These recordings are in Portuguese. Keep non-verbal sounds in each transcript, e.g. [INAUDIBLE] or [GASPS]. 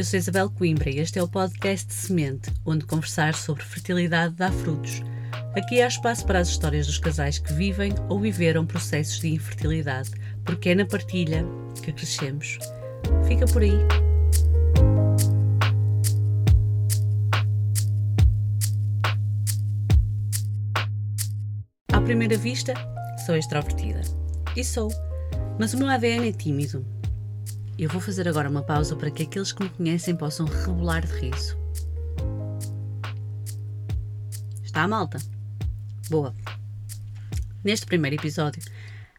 Eu sou Isabel Coimbra e este é o podcast Semente, onde conversar sobre fertilidade dá frutos. Aqui há espaço para as histórias dos casais que vivem ou viveram processos de infertilidade, porque é na partilha que crescemos. Fica por aí. À primeira vista, sou extrovertida. E sou. Mas o meu ADN é tímido. Eu vou fazer agora uma pausa para que aqueles que me conhecem possam rebolar de riso. Está a malta? Boa. Neste primeiro episódio,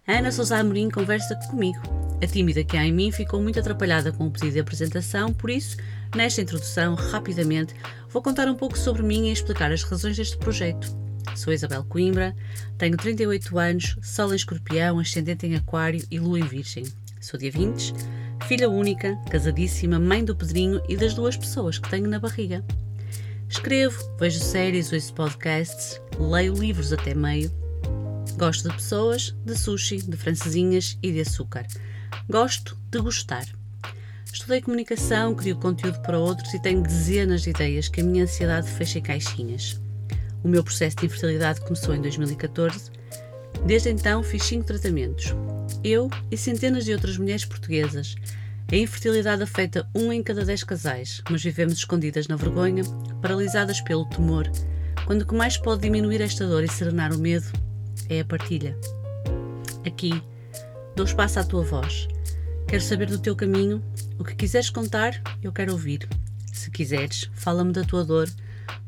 a Ana Sousa Amorim conversa comigo. A tímida que há em mim ficou muito atrapalhada com o pedido de apresentação, por isso, nesta introdução, rapidamente, vou contar um pouco sobre mim e explicar as razões deste projeto. Sou Isabel Coimbra, tenho 38 anos, Sol em Escorpião, Ascendente em Aquário e Lua em Virgem. Sou dia 20, filha única, casadíssima, mãe do Pedrinho e das duas pessoas que tenho na barriga. Escrevo, vejo séries, ouço podcasts, leio livros até meio. Gosto de pessoas, de sushi, de francesinhas e de açúcar. Gosto de gostar. Estudei comunicação, crio conteúdo para outros e tenho dezenas de ideias que a minha ansiedade fecha em caixinhas. O meu processo de infertilidade começou em 2014. Desde então fiz cinco tratamentos. Eu e centenas de outras mulheres portuguesas. A infertilidade afeta um em cada dez casais, mas vivemos escondidas na vergonha, paralisadas pelo temor, quando o que mais pode diminuir esta dor e serenar o medo é a partilha. Aqui, dou espaço à tua voz. Quero saber do teu caminho. O que quiseres contar, eu quero ouvir. Se quiseres, fala-me da tua dor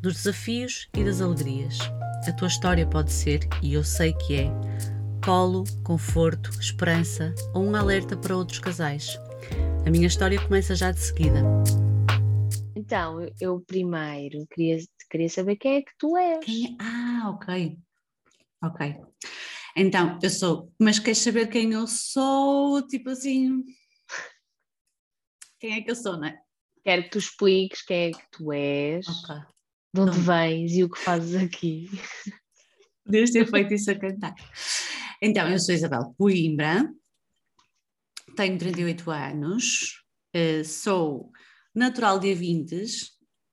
dos desafios e das alegrias. A tua história pode ser, e eu sei que é, colo, conforto, esperança ou um alerta para outros casais. A minha história começa já de seguida. Então, eu primeiro queria, queria saber quem é que tu és. Quem é? Ah, ok. Ok. Então, eu sou. Mas queres saber quem eu sou? Tipo assim. [LAUGHS] Quem é que eu sou, não é? Quero que tu expliques quem é que tu és. Ok de onde não. vens e o que fazes aqui. [LAUGHS] Podias ter feito isso a cantar. Então, eu sou Isabel Coimbra, tenho 38 anos, eh, sou natural de Avintes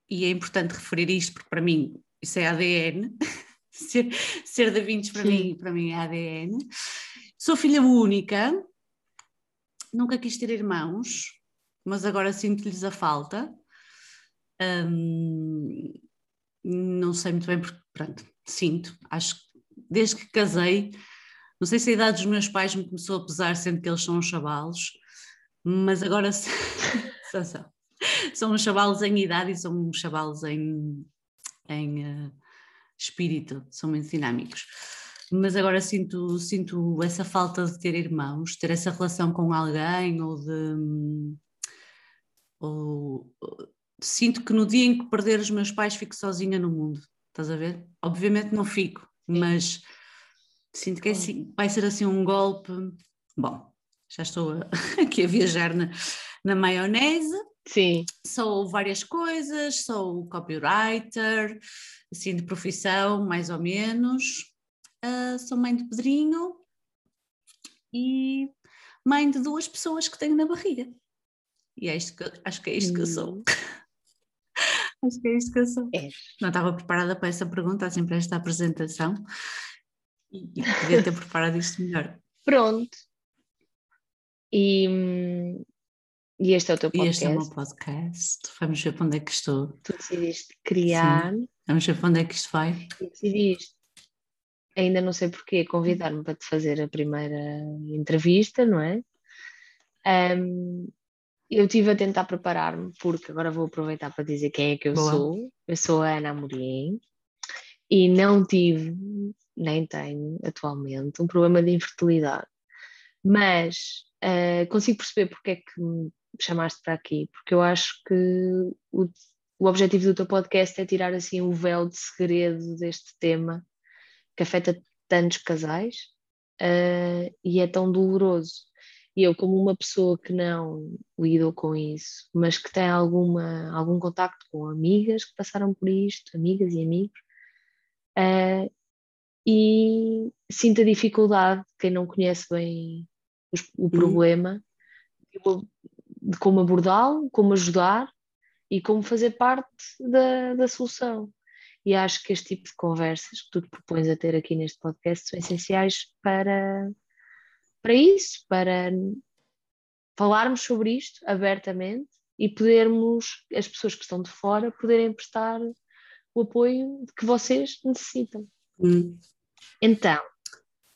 e é importante referir isto porque para mim isso é ADN. [LAUGHS] ser, ser de Avintes para mim, para mim é ADN. Sou filha única, nunca quis ter irmãos, mas agora sinto-lhes a falta. Um, não sei muito bem, porque, pronto, sinto, acho que desde que casei, não sei se a idade dos meus pais me começou a pesar, sendo que eles são chavalos, mas agora [LAUGHS] são, são, são chavalos em idade e são chavalos em, em uh, espírito, são muito dinâmicos. Mas agora sinto, sinto essa falta de ter irmãos, ter essa relação com alguém ou de. Ou, sinto que no dia em que perder os meus pais fico sozinha no mundo, estás a ver? Obviamente não fico, mas sinto que é assim, vai ser assim um golpe. Bom, já estou [LAUGHS] aqui a viajar na, na maionese. Sim. Sou várias coisas, sou copywriter, assim de profissão, mais ou menos. Uh, sou mãe de Pedrinho e mãe de duas pessoas que tenho na barriga. E é isto que, acho que é isto que eu sou. [LAUGHS] Acho que é isto que eu sou. É. Não estava preparada para essa pergunta, assim, para esta apresentação. E, e podia ter preparado isto melhor. Pronto. E, e este é o teu podcast. E este é o meu podcast. Vamos ver para onde é que estou. Tu decidiste criar. Sim. Vamos ver para onde é que isto vai. E decidiste. Ainda não sei porquê, convidar-me para te fazer a primeira entrevista, não é? Um, eu estive a tentar preparar-me, porque agora vou aproveitar para dizer quem é que eu Boa. sou. Eu sou a Ana Amorim e não tive, nem tenho atualmente, um problema de infertilidade. Mas uh, consigo perceber porque é que me chamaste para aqui, porque eu acho que o, o objetivo do teu podcast é tirar assim o véu de segredo deste tema que afeta tantos casais uh, e é tão doloroso. E eu, como uma pessoa que não lidou com isso, mas que tem alguma, algum contacto com amigas que passaram por isto, amigas e amigos, uh, e sinto a dificuldade, quem não conhece bem os, o uhum. problema, de como abordá-lo, como ajudar, e como fazer parte da, da solução. E acho que este tipo de conversas que tu te propões a ter aqui neste podcast são essenciais para, para isso, para falarmos sobre isto abertamente e podermos, as pessoas que estão de fora, poderem prestar o apoio que vocês necessitam. Hum. Então,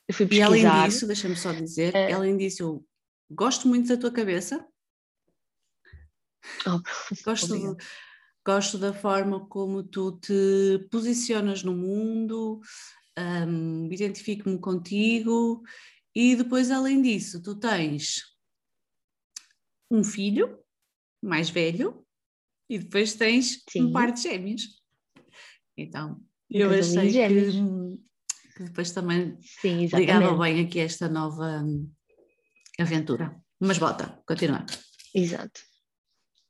eu fui pesquisar. E além disso, deixa-me só dizer, uh, além disso, eu gosto muito da tua cabeça. Oh, [LAUGHS] gosto, gosto da forma como tu te posicionas no mundo, um, identifico-me contigo e depois, além disso, tu tens um filho mais velho e depois tens Sim. um par de gêmeos. Então, eu achei que, que, depois também Sim, ligava bem aqui esta nova aventura. Mas bota, continua. Exato.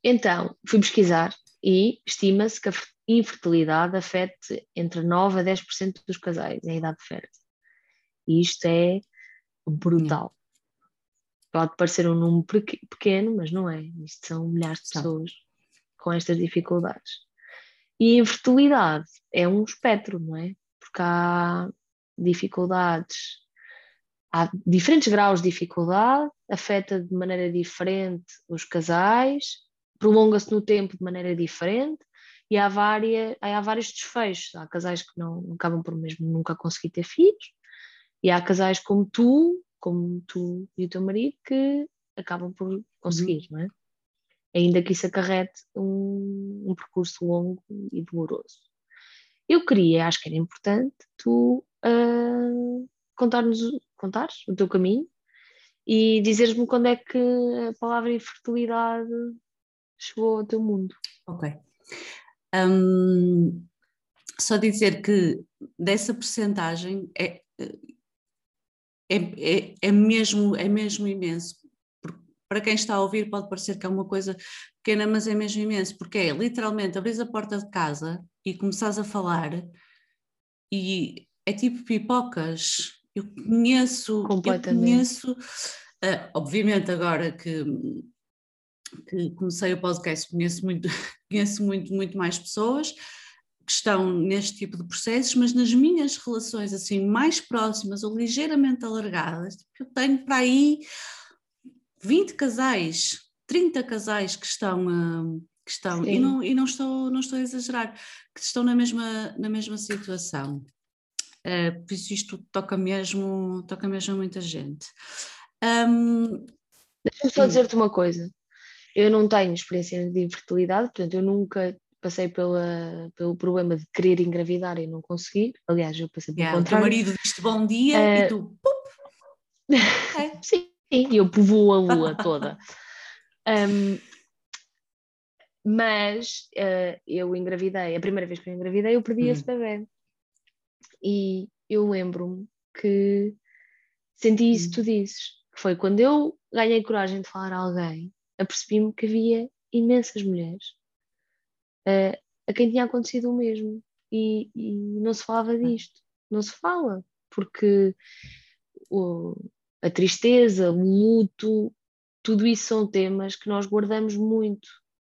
Então, fui pesquisar e estima-se que a infertilidade afete entre 9 a 10% dos casais em idade fértil. E isto é brutal. Pode parecer um número pequeno, mas não é. Isto são milhares de pessoas com estas dificuldades. E a infertilidade é um espectro, não é? Porque há dificuldades, há diferentes graus de dificuldade, afeta de maneira diferente os casais, prolonga-se no tempo de maneira diferente e há, várias, há vários desfechos. Há casais que não acabam por mesmo nunca conseguir ter filhos e há casais como tu, como tu e o teu marido, que acabam por conseguir, uhum. não é? Ainda que isso acarrete um, um percurso longo e doloroso. Eu queria, acho que era importante, tu uh, contar-nos contares o teu caminho e dizeres-me quando é que a palavra infertilidade chegou ao teu mundo. Ok. Um, só dizer que dessa percentagem é, é, é, é, mesmo, é mesmo imenso. Para quem está a ouvir pode parecer que é uma coisa pequena, mas é mesmo imenso, porque é literalmente abrir a porta de casa e começares a falar e é tipo pipocas. Eu conheço, eu conheço, uh, obviamente agora que, que comecei o podcast conheço muito, [LAUGHS] conheço muito, muito mais pessoas, que estão neste tipo de processos, mas nas minhas relações assim mais próximas ou ligeiramente alargadas, tipo, eu tenho para aí 20 casais, 30 casais que estão, uh, que estão e, não, e não, estou, não estou a exagerar, que estão na mesma, na mesma situação. Uh, por isso isto toca mesmo, toca mesmo a muita gente. Um, Deixa-me só dizer-te uma coisa. Eu não tenho experiência de infertilidade, portanto, eu nunca passei pela, pelo problema de querer engravidar e não conseguir. Aliás, eu passei pelo yeah, contrário. O teu marido disse bom dia uh, e eh, tu. [LAUGHS] É. Sim, eu povoo a lua toda. [LAUGHS] Um, mas uh, eu engravidei, a primeira vez que eu engravidei, eu perdi hum. esse bebê. E eu lembro-me que senti isso que hum. tu dizes, que foi quando eu ganhei coragem de falar a alguém, apercebi-me que havia imensas mulheres uh, a quem tinha acontecido o mesmo. E, e, não se falava disto, não se fala, porque o, a tristeza, o luto, tudo isso são temas que nós guardamos muito.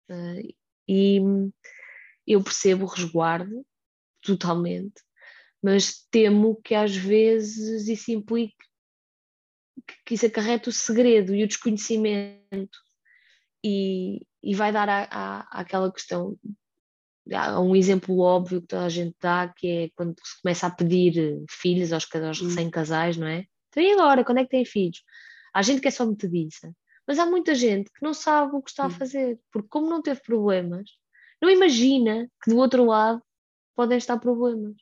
Uh, e eu percebo o resguardo totalmente, mas temo que às vezes isso implique que isso acarreta o segredo e o desconhecimento. E, e vai dar à, à, àquela questão há um exemplo óbvio que toda a gente dá, que é quando se começa a pedir filhos aos, aos hum. recém-casais, não é? Então e agora, quando é que tem filhos? Há gente que é só metediça, mas há muita gente que não sabe o que está a fazer, porque como não teve problemas, não imagina que do outro lado podem estar problemas.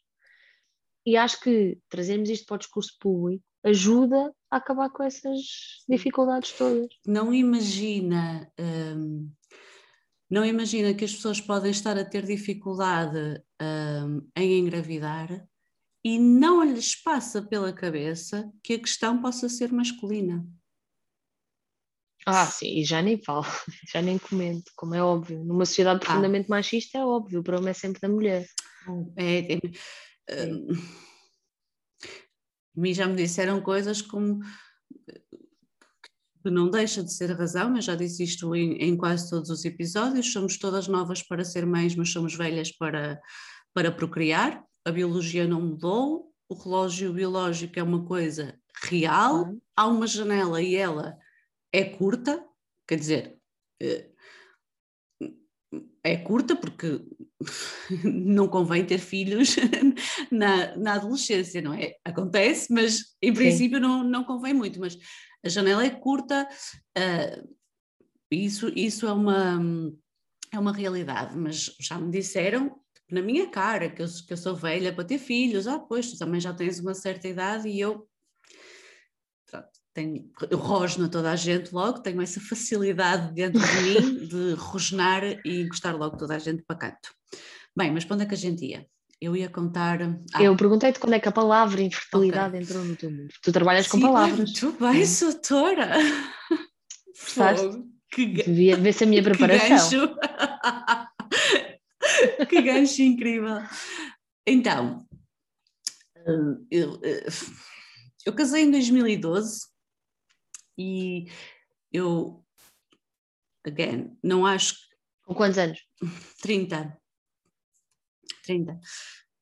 E acho que trazermos isto para o discurso público ajuda a acabar com essas dificuldades todas. Não imagina. Hum, não imagina que as pessoas podem estar a ter dificuldade hum, em engravidar e não lhes passa pela cabeça que a questão possa ser masculina. Ah, sim, e já nem falo, [LAUGHS] já nem comento, como é óbvio. Numa sociedade ah. profundamente ah. machista é óbvio, o problema é sempre da mulher. É, é, é, mim já me disseram coisas como que não deixa de ser a razão, eu já disse isto em, em, quase todos os episódios, somos todas novas para ser mães, mas somos velhas para, para procriar, a biologia não mudou, o relógio biológico é uma coisa real, há uma janela e ela é curta, quer dizer, eh, é curta porque [LAUGHS] não convém ter filhos [LAUGHS] na, na adolescência, não é? Acontece, mas em princípio não, não convém muito, mas a janela é curta, uh, isso, isso é, uma, é uma realidade, mas já me disseram na minha cara que eu, que eu sou velha para ter filhos, ah, pois tu também já tens uma certa idade e eu tenho, eu rosno a toda a gente logo, tenho essa facilidade dentro de mim de rosnar e encostar logo toda a gente para canto. Bem, mas para onde é que a gente ia? Eu ia contar. Ah. Eu perguntei-te quando é que a palavra infertilidade okay. entrou no teu mundo. Tu trabalhas Sim, com palavras. Muito bem, doutora. Que Devia ver se a minha [LAUGHS] preparação. Que gancho, [LAUGHS] que gancho incrível. Então, eu, eu casei em 2012 e eu, again, não acho. Com quantos anos? 30. 30.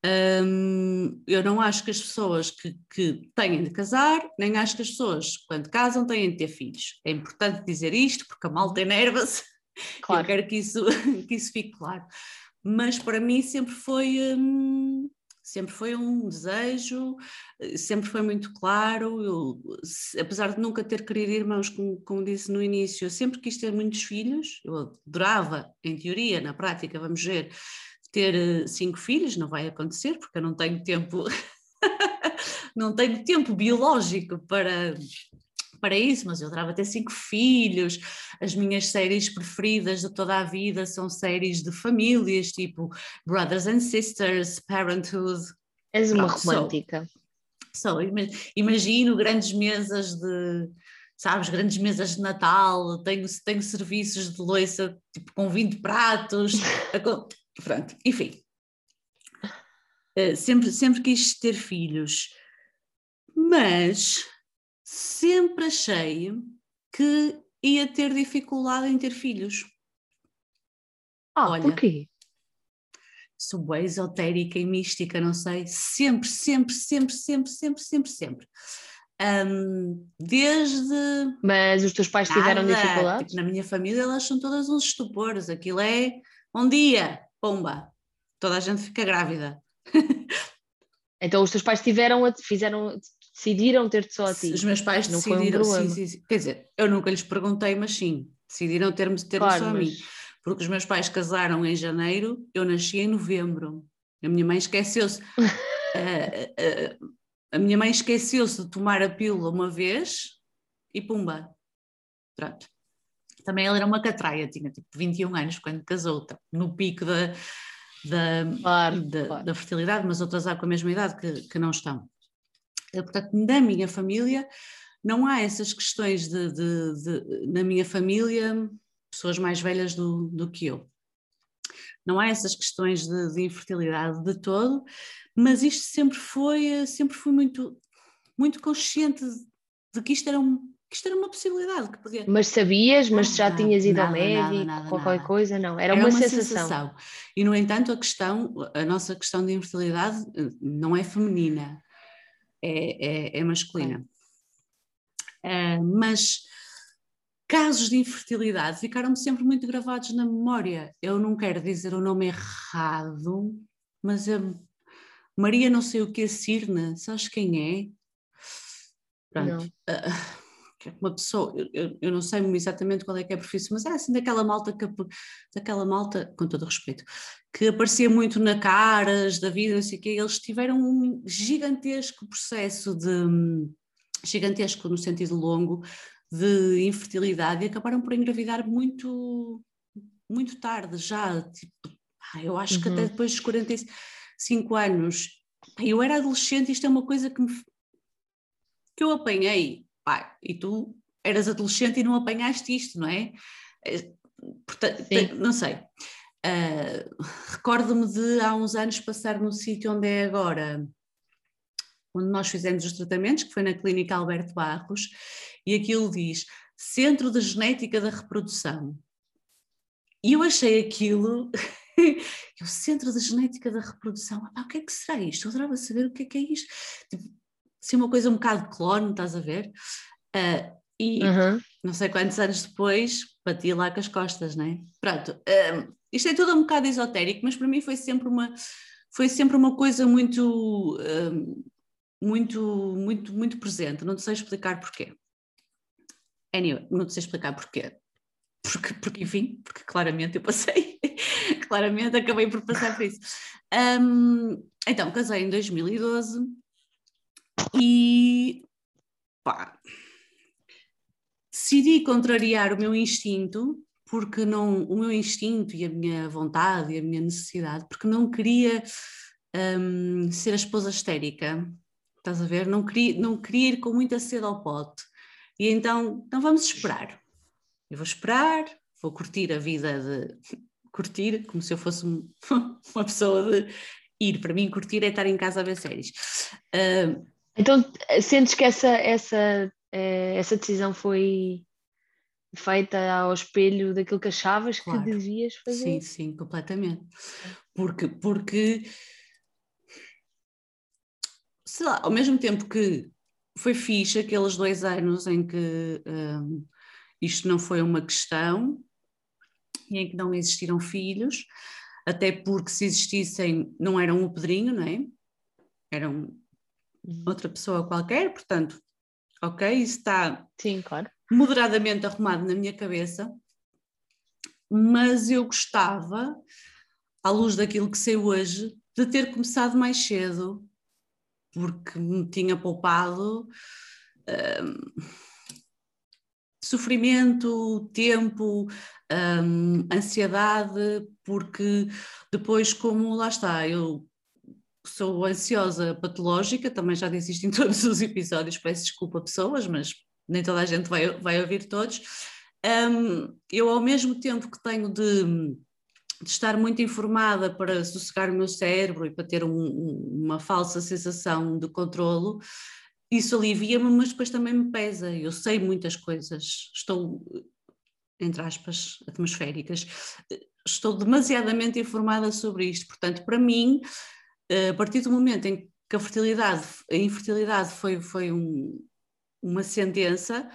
Um, eu não acho que as pessoas que, que têm de casar, nem acho que as pessoas, quando casam, têm de ter filhos. É importante dizer isto, porque a malta enerva-se. [LAUGHS] Claro. Eu quero que isso, [LAUGHS] que isso fique claro. Mas para mim sempre foi. Hum, sempre foi um desejo, sempre foi muito claro. Eu, apesar de nunca ter querido irmãos, como, como disse no início, eu sempre quis ter muitos filhos. Eu adorava, em teoria, na prática, vamos ver, ter eh, cinco filhos, não vai acontecer, porque eu não tenho tempo, [LAUGHS] não tenho tempo biológico para, para isso, mas eu adorava ter cinco filhos. As minhas séries preferidas de toda a vida são séries de famílias, tipo Brothers and Sisters, Parenthood. És uma Pronto, romântica. Sou, sou, imagino grandes mesas de, sabes, grandes mesas de Natal, tenho, tenho serviços de louça tipo, com 20 pratos, [LAUGHS] Pronto, enfim. Uh, sempre, sempre quis ter filhos, mas sempre achei que ia ter dificuldade em ter filhos. Ah, Olha, porquê? Sou bem esotérica e mística, não sei. Sempre, sempre, sempre, sempre, sempre, sempre, sempre. Um, desde. Mas os teus pais nada, tiveram dificuldades? Tipo, na minha família elas são todas uns estupores. Aquilo é. Bom dia, pomba, toda a gente fica grávida. Então os teus pais tiveram, fizeram, decidiram ter-te só a ti? Os meus pais não decidiram, um sim, sim, sim, Quer dizer, eu nunca lhes perguntei, mas sim, decidiram ter-me ter claro, só mas... a mim. Porque os meus pais casaram em janeiro, eu nasci em novembro. A minha mãe esqueceu-se. uh, [LAUGHS] uh, a minha mãe esqueceu-se de tomar a pílula uma vez e pumba. Pronto também ela era uma catraia, tinha tipo 21 anos quando casou, tá, no pico da, da, claro, da, claro. da, fertilidade, mas outras há com a mesma idade que, que não estão. Portanto, na minha família, não há essas questões de, de, de, na minha família, pessoas mais velhas do, do que eu. Não há essas questões de, de infertilidade de todo, mas isto sempre foi, sempre fui muito, muito consciente de que isto era um, que isto era uma possibilidade que podia. Mas sabias, mas já tinhas ido nada, ao médico, nada, nada, qualquer coisa? Não, era, era uma, uma sensação. sensação. E no entanto, a questão, a nossa questão de infertilidade eh, não é feminina, é, é, é masculina. Uh, mas casos de infertilidade ficaram-me sempre muito gravados na memória. Eu não quero dizer o nome errado, mas a Maria não sei o que é Cirne, sabes quem é? Pronto. Uh, é uma pessoa, eu, eu, não sei exatamente qual é que é a profissão, mas era assim daquela malta que daquela malta, com todo o respeito, que aparecia muito na caras da vida, não sei o quê, eles tiveram um gigantesco processo de gigantesco no sentido longo de infertilidade e acabaram por engravidar muito muito tarde já, tipo, eu acho uhum. que até uhum. depois dos 45 anos. Eu era adolescente, isto é uma coisa que me, que eu apanhei pá, e tu eras adolescente e não apanhaste isto, não é? é portanto, não sei. Uh, Recordo-me de há uns anos passar no sítio onde é agora, onde nós fizemos os tratamentos, que foi na Clínica Alberto Barros, e aquilo diz Centro de Genética da Reprodução. E eu achei aquilo, [LAUGHS] o Centro de Genética da Reprodução, o que é que será isto? Eu adorava saber o que é que é isto. Tipo, é uma coisa um bocado clone, estás a ver? Uh, e uhum. não sei quantos anos depois, bati lá com as costas, não é? Pronto, uh, isto é tudo um bocado esotérico, mas para mim foi sempre uma, foi sempre uma coisa muito, uh, muito, muito, muito presente. Não sei explicar porquê. Anyway, não sei explicar porquê. Porque, porque, enfim, porque claramente eu passei, [LAUGHS] claramente acabei por passar por isso. Um, então, casei em 2012 e pá, decidi contrariar o meu instinto, porque não, o meu instinto e a minha vontade e a minha necessidade, porque não queria um, ser a esposa histérica, estás a ver? Não queria, não queria ir com muita sede ao pote. E então, então vamos esperar. Eu vou esperar, vou curtir a vida de. [LAUGHS] Curtir, como se eu fosse [LAUGHS] uma pessoa de ir. Para mim, curtir é estar em casa a ver séries. Uh, então, sentes que essa, essa, eh, essa decisão foi feita ao espelho daquilo que achavas claro. que devias fazer? Sim, sim, completamente. Porque, porque sei lá, ao mesmo tempo que foi fixe aqueles dois anos em que um, isto não foi uma questão e em que não existiram filhos, até porque se existissem não eram o Pedrinho, não é? Eram uhum. outra pessoa qualquer, portanto, ok, isso está Sim, claro. moderadamente arrumado na minha cabeça, mas eu gostava, à luz daquilo que sei hoje, de ter começado mais cedo, porque me tinha poupado um, sofrimento, tempo, um, ansiedade, porque depois, como lá está, eu sou ansiosa patológica, também já disse isto em [LAUGHS] todos os episódios, peço desculpa pessoas, mas nem toda a gente vai, vai ouvir todos. Um, eu, ao mesmo tempo que tenho de de estar muito informada para sossegar o meu cérebro e para ter um, uma falsa sensação de controlo, isso alivia-me, mas depois também me pesa. Eu sei muitas coisas, estou, entre aspas, atmosféricas, estou demasiadamente informada sobre isto. Portanto, para mim, a partir do momento em que a fertilidade, a infertilidade foi, foi um, uma sentença,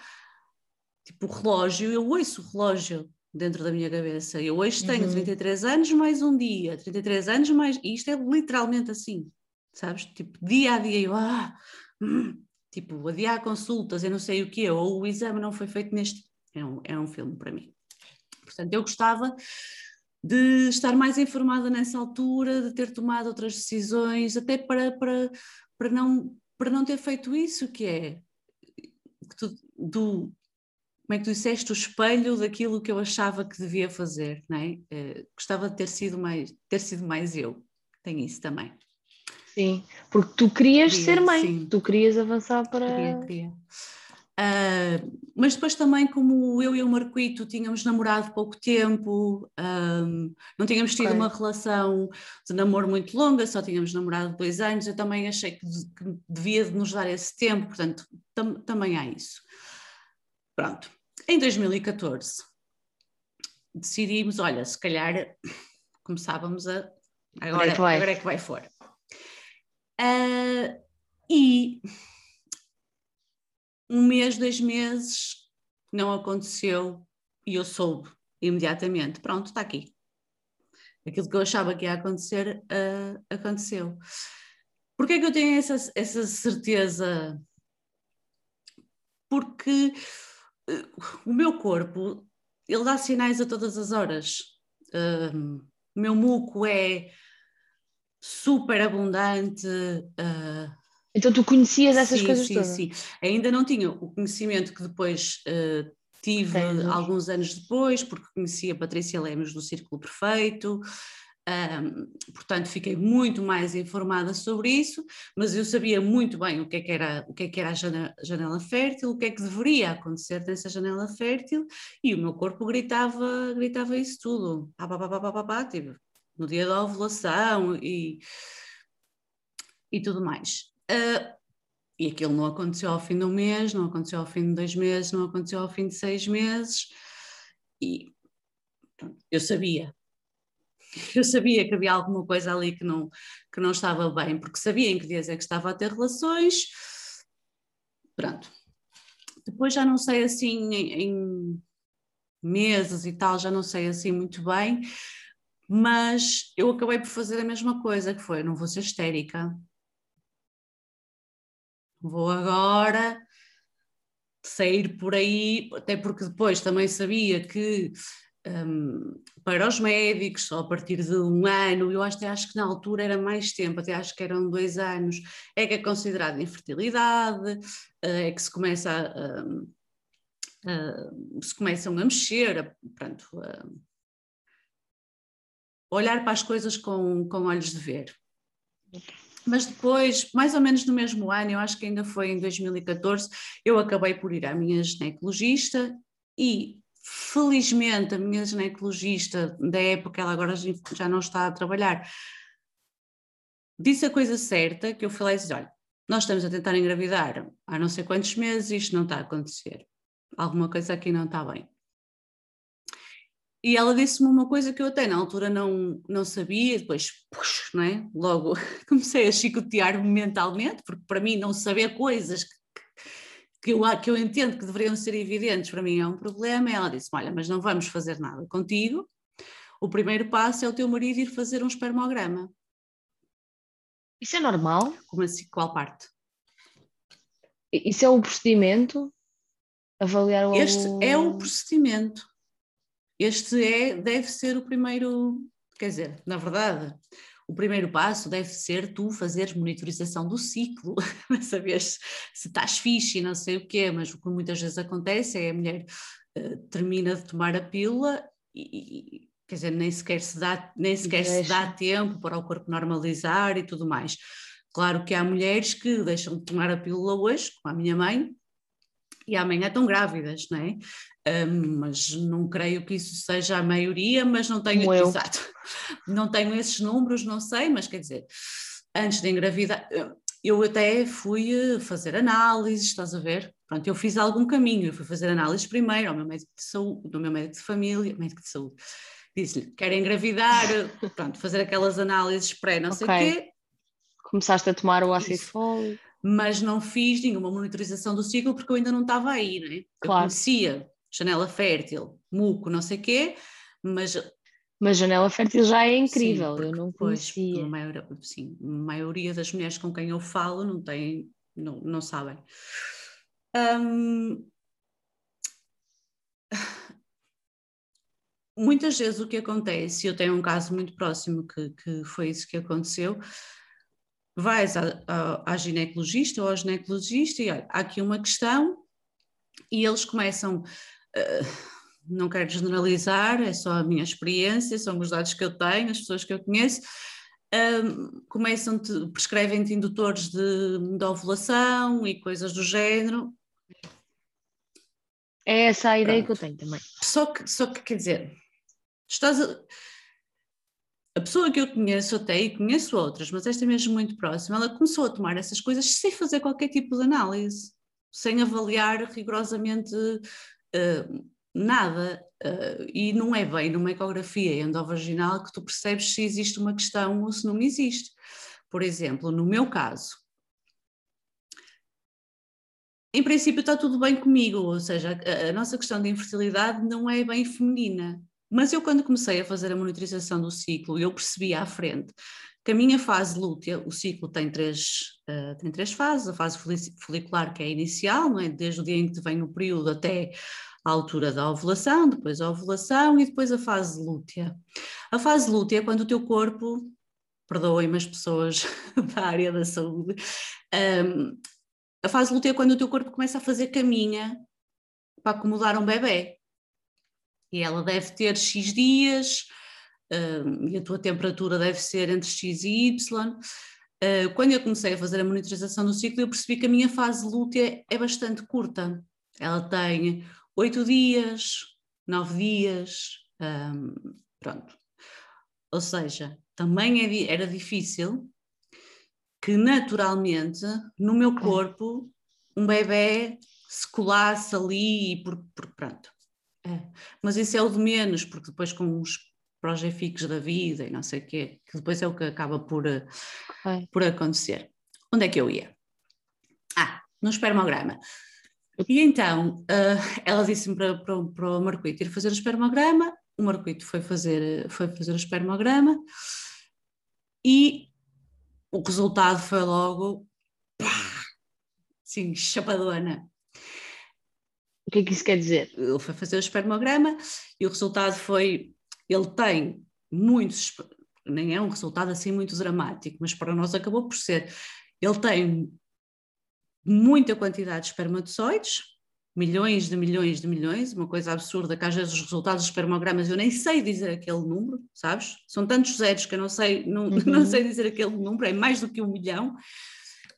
tipo o relógio, eu ouço o relógio dentro da minha cabeça. Eu hoje tenho uhum. 33 anos mais um dia, 33 anos mais. E isto é literalmente assim, sabes? Tipo, dia a dia, eu. Ah, hum, tipo, adiar consultas, eu não sei o que ou o exame não foi feito neste. É um, é um filme para mim. Portanto, eu gostava de estar mais informada nessa altura, de ter tomado outras decisões, até para, para, para, não, para não ter feito isso, que é do, como é que tu disseste, o espelho daquilo que eu achava que devia fazer, não é? Uh, gostava de ter sido mais, ter sido mais eu, tenho isso também. Sim, porque tu querias queria, ser mãe, sim. tu querias avançar para... Queria, queria. Uh, mas depois também, como eu e o Marquito tínhamos namorado pouco tempo, um, não tínhamos tido okay. uma relação de namoro muito longa, só tínhamos namorado dois anos, eu também achei que, que devia nos dar esse tempo, portanto, tam, também há isso. Pronto, em 2014 decidimos, olha, se calhar começávamos a. Agora, é agora é que vai fora. Uh, e um mês, dois meses, não aconteceu e eu soube imediatamente. Pronto, está aqui. Aquilo que eu achava que ia acontecer, uh, aconteceu. Porquê é que eu tenho essa, essa certeza? Porque o meu corpo, ele dá sinais a todas as horas. Uh, o meu muco é super abundante. Então tu conhecias essas sim, coisas sim, todas? Sim, Ainda não tinha o conhecimento que depois uh, tive alguns anos depois, porque conheci a Patrícia Lemos do Círculo Perfeito, um, portanto, fiquei muito mais informada sobre isso, mas eu sabia muito bem o que é que era, o que é que era a janela, janela fértil, o que é que deveria acontecer nessa janela fértil, e o meu corpo gritava, gritava isso tudo, pá, pá, pá, pá, pá, pá, tipo, no dia da ovulação e, e tudo mais. Uh, E aquilo não aconteceu ao fim de um mês, não aconteceu ao fim de dois meses, não aconteceu ao fim de seis meses. E eu sabia. Eu sabia que havia alguma coisa ali que não, que não estava bem, porque sabia em que dias é que estava a ter relações. Pronto. Depois já não sei assim em, em meses e tal, já não sei assim muito bem, mas eu acabei por fazer a mesma coisa, que foi, não vou ser histérica. Vou agora sair por aí, até porque depois também sabia que um, para os médicos, só a partir de um ano, eu até acho que na altura era mais tempo, até acho que eram dois anos, é que é considerado infertilidade, eh, é que se começa a, a, a se começam a mexer, pronto, a olhar para as coisas com, com olhos de ver. Mas depois, mais ou menos no mesmo ano, eu acho que ainda foi em 2014, eu acabei por ir à minha ginecologista e felizmente a minha ginecologista da época, ela agora já não está a trabalhar, disse a coisa certa, que eu falei assim, olha, nós estamos a tentar engravidar há não sei quantos meses isto não está a acontecer. Alguma coisa aqui não está bem. E ela disse-me uma coisa que eu até na altura não, não sabia, depois, puxa, não é? Logo [LAUGHS] comecei a chicotear-me mentalmente, porque para mim não saber coisas que, que, eu, que eu entendo que deveriam ser evidentes, para mim é um problema. E ela disse: Olha, mas não vamos fazer nada contigo. O primeiro passo é o teu marido ir fazer um espermograma. Isso é normal? Como assim? Qual parte? Isso é o procedimento? Avaliar o. Este é o procedimento este é, deve ser o primeiro, quer dizer, na verdade, o primeiro passo deve ser tu fazeres monitorização do ciclo, [LAUGHS] saber se, se estás fixe e não sei o quê, mas o que muitas vezes acontece é a mulher uh, termina de tomar a pílula e, e quer dizer, nem sequer se dá, nem sequer se dá tempo para o corpo normalizar e tudo mais. Claro que há mulheres que deixam de tomar a pílula hoje, como a minha mãe, e amanhã estão grávidas, não é? Um, mas não creio que isso seja a maioria, mas não tenho, exato, [LAUGHS] não tenho esses números, não sei, mas quer dizer, antes de engravidar, eu até fui eh, fazer análises, estás a ver? Pronto, eu fiz algum caminho, eu fui fazer análises primeiro ao meu médico de saúde, do meu médico de família, médico de saúde, disse-lhe, quer engravidar, [LAUGHS] pronto, fazer aquelas análises pré, não okay. sei o quê. Começaste a tomar o ácido fólico mas não fiz nenhuma monitorização do ciclo porque eu ainda não estava aí, não é? Eu claro. conhecia janela fértil, muco, não sei o quê, mas... Mas janela fértil já é incrível, sim, eu não conhecia. a maioria, sim, a maioria das mulheres com quem eu falo não tem, não, não sabem. Um, muitas vezes o que acontece, eu tenho um caso muito próximo que, que foi isso que aconteceu, vais à, à, à ginecologista ou ao ginecologista e olha, há aqui uma questão e eles começam, uh, não quero generalizar, é só a minha experiência, são os dados que eu tenho, as pessoas que eu conheço, um, começam, prescrevem-te indutores de, de ovulação e coisas do género. É essa a ideia Pronto. que eu tenho também. Só que, só que quer dizer, estás a, a pessoa que eu conheço até, e conheço outras, mas esta é mesmo muito próxima, ela começou a tomar essas coisas sem fazer qualquer tipo de análise, sem avaliar rigorosamente uh, nada. Uh, e não é bem numa ecografia endovaginal que tu percebes se existe uma questão ou se não existe. Por exemplo, no meu caso, em princípio está tudo bem comigo, ou seja, a, a nossa questão de infertilidade não é bem feminina. Mas eu, quando comecei a fazer a monitorização do ciclo, eu percebi à frente que a minha fase lútea, o ciclo tem três, uh, tem três fases, a fase folicular que é inicial, não é? desde o dia em que vem o período até a altura da ovulação, depois a ovulação e depois a fase lútea. A fase lútea é quando o teu corpo, perdoem-me as pessoas [LAUGHS] da área da saúde, um, ehm, a fase lútea é quando o teu corpo começa a fazer caminha para acomodar um bebê e ela deve ter X dias, uh, e a tua temperatura deve ser entre X e Y. Uh, quando eu comecei a fazer a monitorização do ciclo, eu percebi que a minha fase lútea é bastante curta. Ela tem oito dias, nove dias, um, pronto. Ou seja, também é era difícil que naturalmente no meu corpo um bebê se colasse ali e por, por pronto. É. Mas isso é o de menos, porque depois com os projeficos da vida e não sei o quê, que depois é o que acaba por, é. por acontecer. Onde é que eu ia? Ah, no espermograma. E então, uh, ela disse-me para, para, para o Marcoito ir fazer o espermograma, o Marcoito foi fazer, foi fazer o espermograma e o resultado foi logo, pá, assim, chapadona. O que é que isso quer dizer? Ele foi fazer o espermograma e o resultado foi, ele tem muitos, nem é um resultado assim muito dramático, mas para nós acabou por ser, ele tem muita quantidade de espermatozoides, milhões de milhões de milhões, uma coisa absurda que às vezes os resultados dos espermogramas eu nem sei dizer aquele número, sabes? São tantos zeros que eu não sei, não, [LAUGHS] uhum. não sei dizer aquele número, é mais do que um milhão.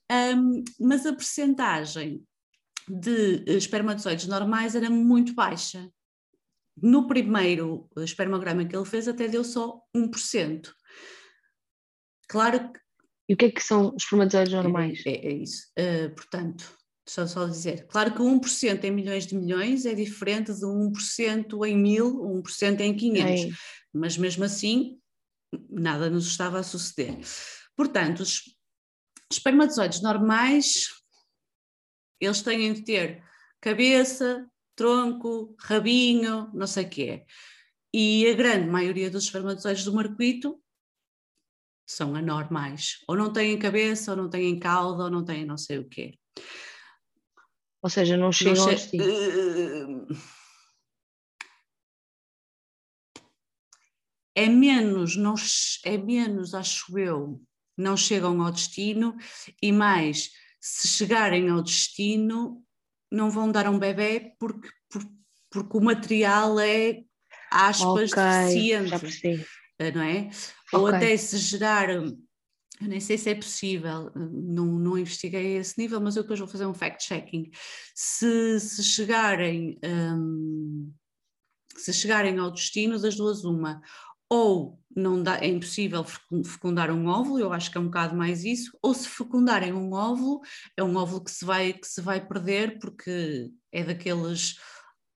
Um, mas a percentagem de espermatozoides normais era muito baixa. No primeiro espermograma que ele fez até deu só 1%. Claro que e o que é que são espermatozoides normais? É, é, é isso. Uh, portanto, deixa só dizer. Claro que 1% em milhões de milhões é diferente de 1% em mil, 1% em 500. É. Mas mesmo assim, nada nos estava a suceder. Portanto, os espermatozoides normais, eles têm de ter cabeça, tronco, rabinho, não sei o quê. E a grande maioria dos espermatozoides do marquito são anormais. Ou não têm cabeça, ou não têm cauda, ou não têm não sei o quê. Ou seja, não chegam não che... Uh... É menos, não, é menos, acho eu, não chegam ao destino e mais, se chegarem ao destino, não vão dar um bebê porque, porque, o material é aspas okay, deficiente, não é? Okay. Ou até se gerar, eu nem sei se é possível, não, não investiguei a esse nível, mas eu depois vou fazer um fact-checking. Se, se chegarem. Um, se chegarem ao destino das duas uma, ou não dá, é impossível fecundar um óvulo, eu acho que é um bocado mais isso, ou se fecundarem um óvulo, é um óvulo que se vai, que se vai perder porque é daqueles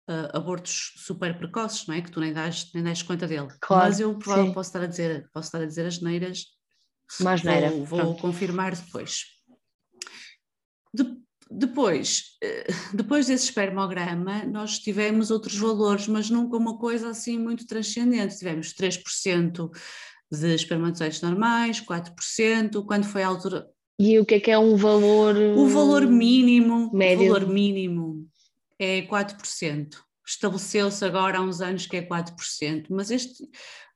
uh, abortos super precoces, não é? Que tu nem das, nem das conta dele. Claro, Mas eu provavelmente posso estar a dizer, posso estar a dizer as neiras. Mais neira. Vou, vou confirmar depois. De, depois, eh, [LAUGHS] depois desse espermograma, nós tivemos outros valores, mas nunca uma coisa assim muito transcendente. Tivemos 3% de espermatozoides normais, 4%, quando foi a altura. E o que é que é um valor? O valor mínimo, médio. o valor mínimo é 4%. Estabeleceu-se agora há uns anos que é 4%, mas este,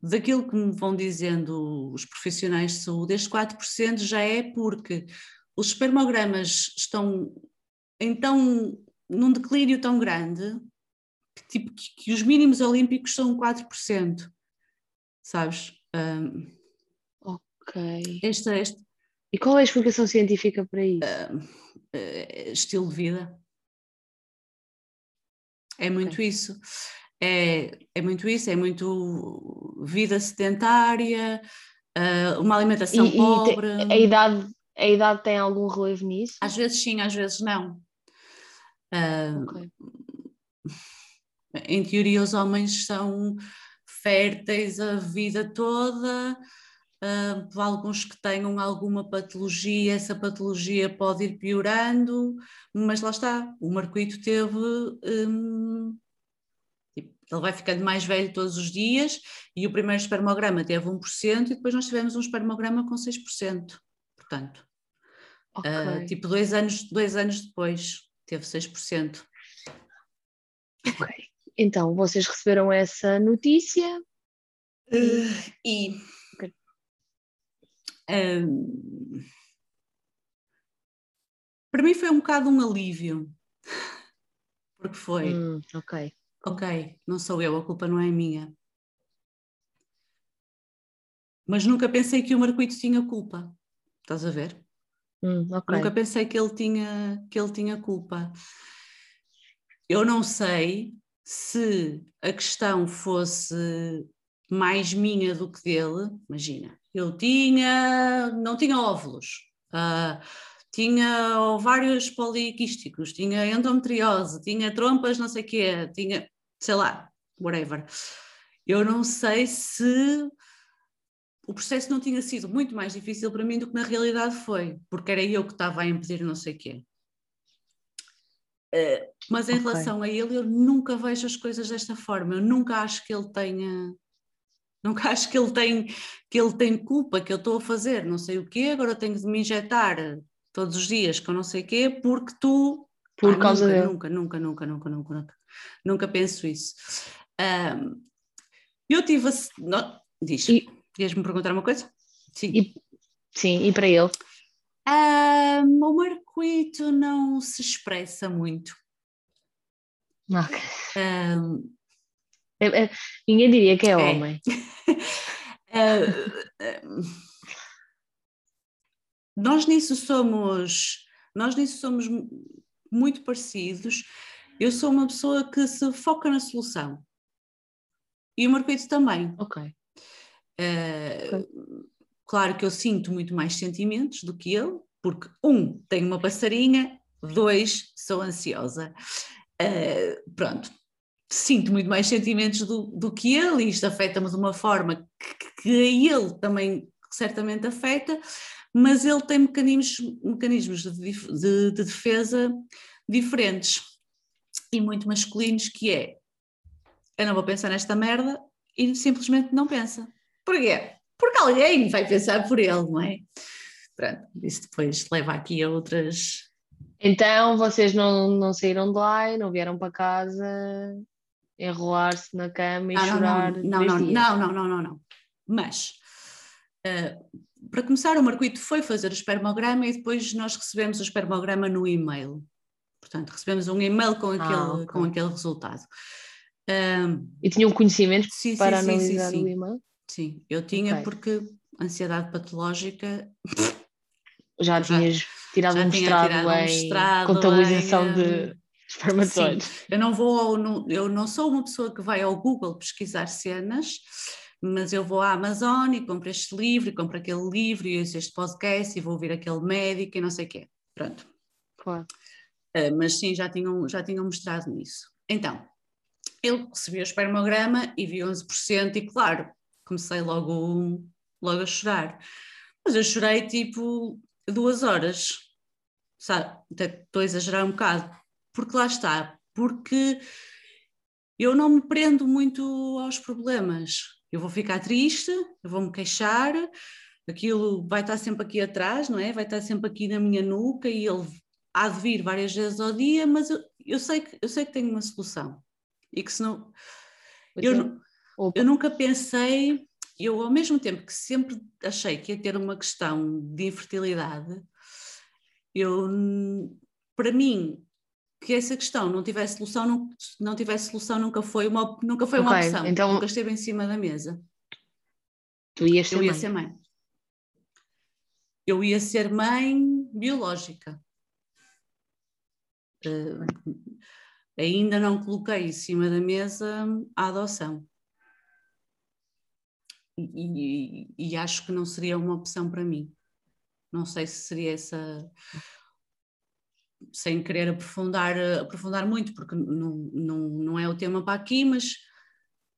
daquilo que me vão dizendo os profissionais de saúde, este 4% já é porque os espermogramas estão então num declínio tão grande que, tipo, que, que os mínimos olímpicos são 4%, sabes? Um, ok. Esta, esta, e qual é a explicação científica para isso? Uh, uh, estilo de vida. É muito okay. isso. É, é muito isso, é muito vida sedentária, uh, uma alimentação e, pobre. E a, idade, a idade tem algum relevo nisso? Às vezes sim, às vezes não. Uh, okay. Em teoria, os homens são férteis a vida toda. Uh, alguns que tenham alguma patologia, essa patologia pode ir piorando, mas lá está, o Marquito teve. Um, tipo, ele vai ficando mais velho todos os dias e o primeiro espermograma teve 1% e depois nós tivemos um espermograma com 6%. Portanto, okay. uh, tipo dois anos, dois anos depois teve 6%. Ok. Então, vocês receberam essa notícia? Uh, e um, para mim foi um bocado um alívio, porque foi. Hum, ok. Ok, não sou eu, a culpa não é minha. Mas nunca pensei que o Marquito tinha culpa. Estás a ver? Hum, okay. Nunca pensei que ele tinha que ele tinha culpa. Eu não sei se a questão fosse mais minha do que dele, imagina, eu tinha, não tinha óvulos, uh, tinha ovários poliquísticos, tinha endometriose, tinha trompas não sei o quê, tinha, sei lá, whatever. Eu não sei se o processo não tinha sido muito mais difícil para mim do que na realidade foi, porque era eu que estava a impedir não sei o quê. Uh, mas em okay. relação a ele, eu nunca vejo as coisas desta forma. Eu nunca acho que ele tenha, [LAUGHS] nunca acho que ele tem que ele tem culpa que eu estou a fazer, não sei o quê. Agora tenho de me injetar todos os dias com não sei o quê, porque tu por ah, causa nunca, dele. Nunca, nunca, nunca, nunca, nunca, nunca, nunca penso isso. Um, eu tive a, não, diz. E, Querias-me perguntar uma coisa? Sim. E, sim, e para ele? Um, o Marquito não se expressa muito. Okay. Um, é, é, ninguém diria que é, é. homem. uh, [LAUGHS] nós nisso somos nós nisso somos muito parecidos. Eu sou uma pessoa que se foca na solução. E o Marquito também. Ok. Uh, claro que eu sinto muito mais sentimentos do que ele, porque, um, tenho uma passarinha, dois, sou ansiosa. Uh, pronto, sinto muito mais sentimentos do, do que ele, e isto afeta-me de uma forma que, que a ele também certamente afeta, mas ele tem mecanismos, mecanismos de, de, de defesa diferentes e muito masculinos, que é eu não vou pensar nesta merda e simplesmente não pensa. Porquê? Porque alguém vai pensar por ele, não é? Pronto, isso depois leva aqui a outras. Então vocês não, não saíram de lá e não vieram para casa enrolar-se na cama e ah, chorar? Não não, não, não, não, não, não, não. Mas uh, para começar, o Marquito foi fazer o espermograma e depois nós recebemos o espermograma no e-mail. Portanto, recebemos um e-mail com ah, aquele, ah, okay. com aquele resultado. Um, e tinham conhecimento sim, para sim, analisar sim, o e-mail? Sim, eu tinha okay. porque ansiedade patológica. [LAUGHS] [LAUGHS] Já tinhas tirado já um mestrado em mestrado contabilização em, de [LAUGHS] espermatozoides. Eu não vou, ao, eu não sou uma pessoa que vai ao Google pesquisar cenas, mas eu vou à Amazon e compro este livro, e compro aquele livro, e ouço este podcast, e vou ouvir aquele médico, e não sei o quê. Pronto. Claro. Uh, mas sim, já tinham, já tinham mostrado nisso. Então, ele recebeu o espermograma e viu 11%, e claro, comecei logo, logo a chorar. Mas eu chorei tipo duas horas, sabe? Até estou a exagerar um bocado, porque lá está, porque eu não me prendo muito aos problemas. Eu vou ficar triste, eu vou me queixar, aquilo vai estar sempre aqui atrás, não é? Vai estar sempre aqui na minha nuca e ele há de vir várias vezes ao dia, mas eu, eu sei, que, eu sei que tenho uma solução. E que se não. Eu, eu nunca pensei, eu ao mesmo tempo que sempre achei que ia ter uma questão de infertilidade, eu, para mim, que essa questão não tivesse solução, não, não tivesse solução nunca foi uma, nunca foi uma opção, então, nunca esteve em cima da mesa. Tu ias ser eu ia mãe. ser mãe. Eu ia ser mãe biológica. Uh, ainda não coloquei em cima da mesa a adoção e, e, acho que não seria uma opção para mim. Não sei se seria essa. Sem querer aprofundar, aprofundar muito, porque não, não, não é o tema para aqui, mas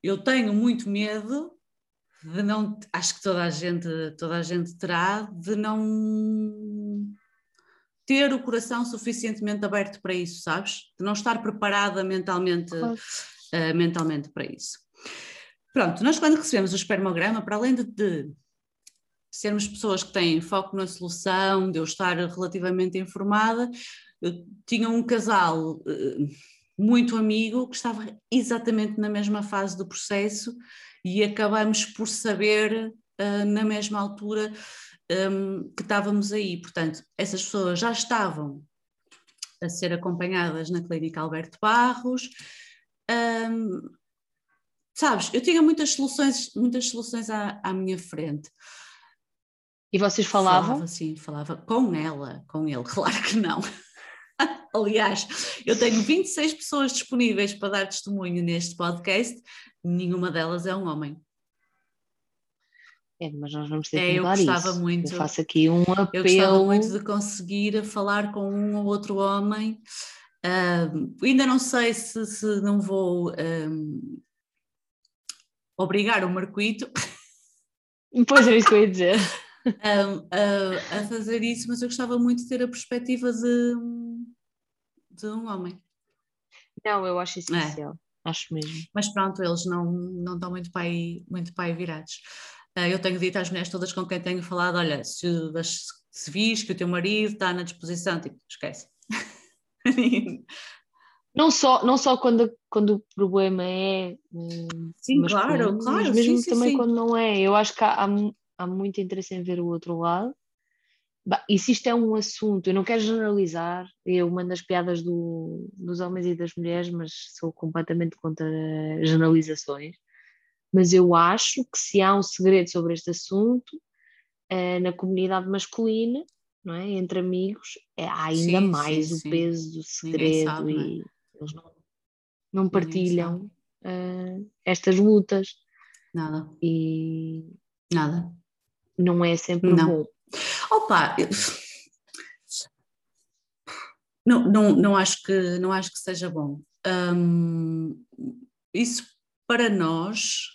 eu tenho muito medo de não. Acho que toda a gente, toda a gente terá, de não ter o coração suficientemente aberto para isso, sabes? De não estar preparada mentalmente, claro. uh, mentalmente para isso. Pronto, nós quando recebemos o espermograma, para além de, de sermos pessoas que têm foco na solução, de eu estar relativamente informada, tinha um casal eh, muito amigo que estava exatamente na mesma fase do processo e acabamos por saber uh, na mesma altura um, que estávamos aí. Portanto, essas pessoas já estavam a ser acompanhadas na Clínica Alberto Barros. Um, sabes, eu tinha muitas soluções, muitas soluções à, à minha frente. E vocês falavam? Falava, sim, falava com ela, com ele, [LAUGHS] claro que não. Aliás, eu tenho 26 pessoas disponíveis para dar testemunho neste podcast, nenhuma delas é um homem. É, mas nós vamos ter É, que eu mudar gostava isso. muito. Eu faço aqui um Eu gostava apelo. muito de conseguir falar com um ou outro homem. Ahm, ainda não sei se, se não vou ahm, obrigar o Marquito [LAUGHS] Pois é isso que eu ia dizer. [LAUGHS] ahm, a, a fazer isso, mas eu gostava muito de ter a perspectiva de, de um homem. Não, eu acho É. essencial. Acho mesmo. Mas pronto, eles não, não estão muito para aí, muito para aí virados. Ah, eu tenho dito às mulheres todas com quem tenho falado: olha, se, se vis que o teu marido está na disposição, tipo, esquece. [LAUGHS] Não só, não só quando, quando o problema é hum, Sim, claro, claro, mas mesmo sim, também sim. quando não é. Eu acho que há, há, há muito interesse em ver o outro lado. Bah, E se isto é um assunto, eu não quero generalizar, eu mando as piadas do, dos homens e das mulheres, mas sou completamente contra generalizações. Mas eu acho que se há um segredo sobre este assunto, eh, na comunidade masculina, não é? entre amigos, é, há ainda Sim, mais o peso do segredo sabe, é? e eles não, não partilham eh, estas lutas Nada, e nada. não é sempre Não. bom. Opa, eu- não, não, não, acho que, não acho que seja bom. Hum, isso para nós,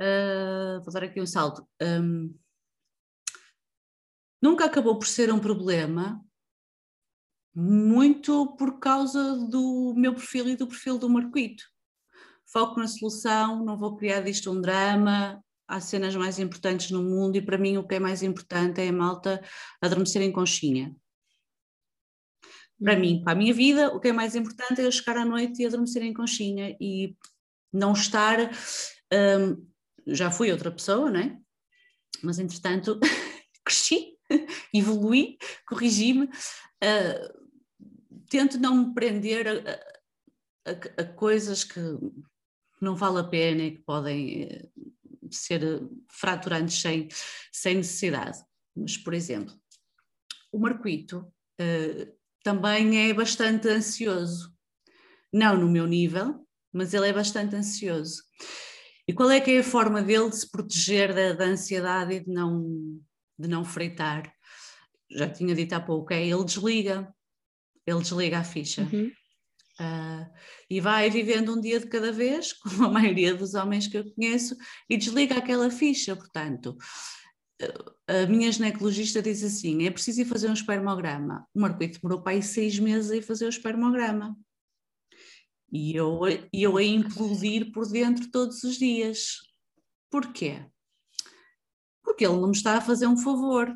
ah, vou dar aqui um salto, hum, nunca acabou por ser um problema, muito por causa do meu perfil e do perfil do Marquito. Foco na solução, não vou criar disto um drama, há cenas mais importantes no mundo e para mim o que é mais importante é a malta adormecer em conchinha. Para mim, para a minha vida, o que é mais importante é eu chegar à noite e adormecer em conchinha e não estar. hum, já fui outra pessoa, não é? Mas entretanto [LAUGHS] cresci, [LAUGHS] evolui, corrigi-me, ah, tento não me prender a, a- a- coisas que não vale a pena e que podem eh, ser fraturantes sem, sem necessidade. Mas, por exemplo, o Marquito eh, também é bastante ansioso. Não no meu nível, mas ele é bastante ansioso. E qual é que é a forma dele de se proteger da, da ansiedade e de não, de não freitar? Já tinha dito há pouco, é ele desliga. Ele desliga a ficha. Uhum. Ah, e vai vivendo um dia de cada vez, [LAUGHS] como a maioria dos homens que eu conheço, e desliga aquela ficha. Portanto, a minha ginecologista diz assim: é preciso ir fazer um espermograma. O Marquito demorou para aí seis meses a ir fazer o espermograma. E eu, e eu a implodir por dentro todos os dias. Porquê? Porque ele não me está a fazer um favor.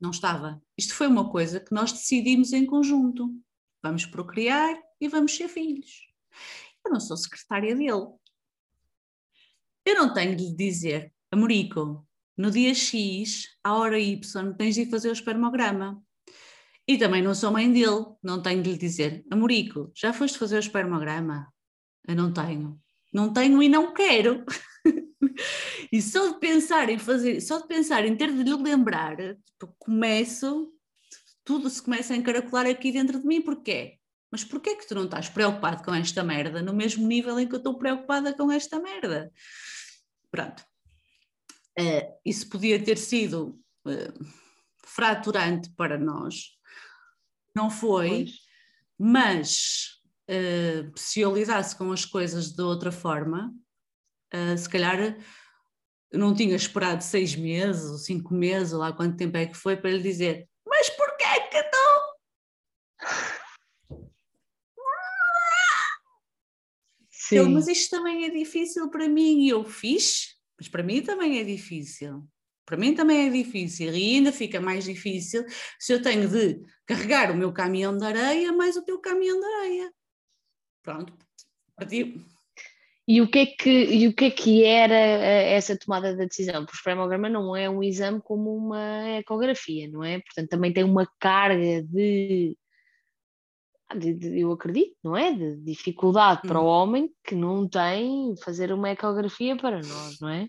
Não estava. Isto foi uma coisa que nós decidimos em conjunto. Vamos procriar e vamos ser filhos. Eu não sou secretária dele. Eu não tenho de lhe dizer, Amorico, no dia X, à hora Y, tens de fazer o espermograma. E também não sou mãe dele, não tenho de lhe dizer, Amorico, já foste fazer o espermograma? Eu não tenho. Não tenho e não quero. [LAUGHS] [LAUGHS] e só de pensar em fazer, só de pensar em ter de lhe lembrar, tipo, começo, tudo se começa a encaracolar aqui dentro de mim, porquê? Mas porquê que tu não estás preocupado com esta merda no mesmo nível em que eu estou preocupada com esta merda? Pronto. Eh, isso podia ter sido eh, fraturante para nós. Não foi, Pois. mas eh, se eu lidasse com as coisas de outra forma, eh, se calhar eu não tinha esperado seis meses ou cinco meses, ou lá quanto tempo é que foi, para lhe dizer: Mas porquê que tu [LAUGHS] Sim. Ele, mas isto também é difícil para mim e eu fiz, mas para mim também é difícil. Para mim também é difícil e ainda fica mais difícil se eu tenho de carregar o meu caminhão de areia mais o teu caminhão de areia. Pronto, partiu. E o que é que, e o que, é que era eh, essa tomada da decisão? Porque o espermograma não é um exame como uma ecografia, não é? Portanto, também tem uma carga de, de- de- eu acredito, não é? De dificuldade para o Hum. homem que não tem fazer uma ecografia para nós, não é?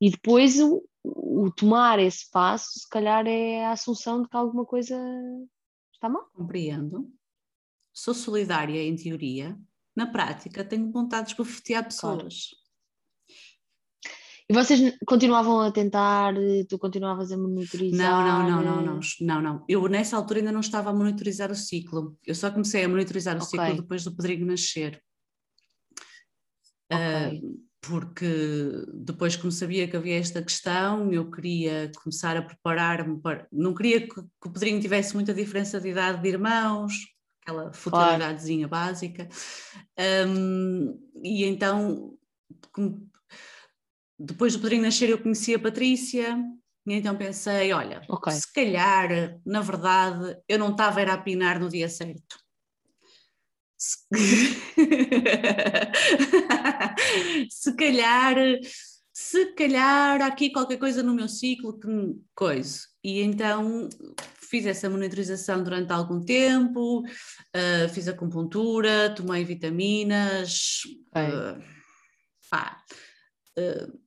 E depois o, o tomar esse passo, se calhar é a assunção de que alguma coisa está mal. Compreendo. Sou solidária em teoria. Na prática, tenho vontade de esbofetear pessoas. E vocês continuavam a tentar, tu continuavas a monitorizar? Não, não, não, não, não, não, não. Eu nessa altura ainda não estava a monitorizar o ciclo. Eu só comecei a monitorizar o okay. ciclo depois do Pedrinho nascer. Okay. Uh, porque depois como sabia que havia esta questão, eu queria começar a preparar-me para... Não queria que, que, o Pedrinho tivesse muita diferença de idade de irmãos, aquela futilidadezinha claro. básica. Um, e então, depois do Pedrinho nascer, eu conheci a Patrícia, e então pensei: olha, okay. se calhar, na verdade, eu não estava a apinar no dia certo. Se, [LAUGHS] se calhar, se calhar há aqui qualquer coisa no meu ciclo que coisa. E então fiz essa monitorização durante algum tempo, uh, fiz acupuntura, tomei vitaminas, uh, pá, uh,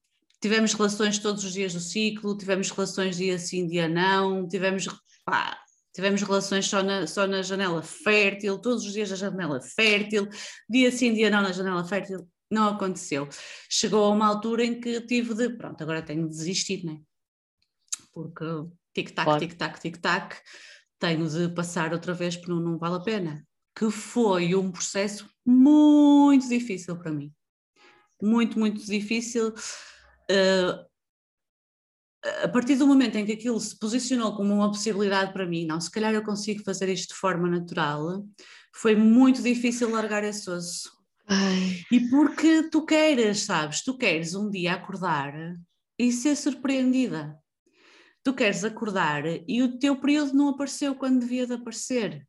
tivemos relações todos os dias do ciclo, tivemos relações dia sim, dia não, tivemos, pá, tivemos relações só na, só na janela fértil, todos os dias na janela fértil, dia sim, dia não na janela fértil, não aconteceu. Chegou a uma altura em que tive de, pronto, agora tenho de desistir, né? Porque tic-tac, claro. tic-tac, tic-tac, tenho de passar outra vez porque não, não vale a pena. Que foi um processo muito difícil para mim. Muito, muito difícil. Uh, a partir do momento em que aquilo se posicionou como uma possibilidade para mim, não, se calhar eu consigo fazer isto de forma natural, foi muito difícil largar esse osso. Ai. E porque tu queres, sabes, tu queres um dia acordar e ser surpreendida tu queres acordar e o teu período não apareceu quando devia de aparecer.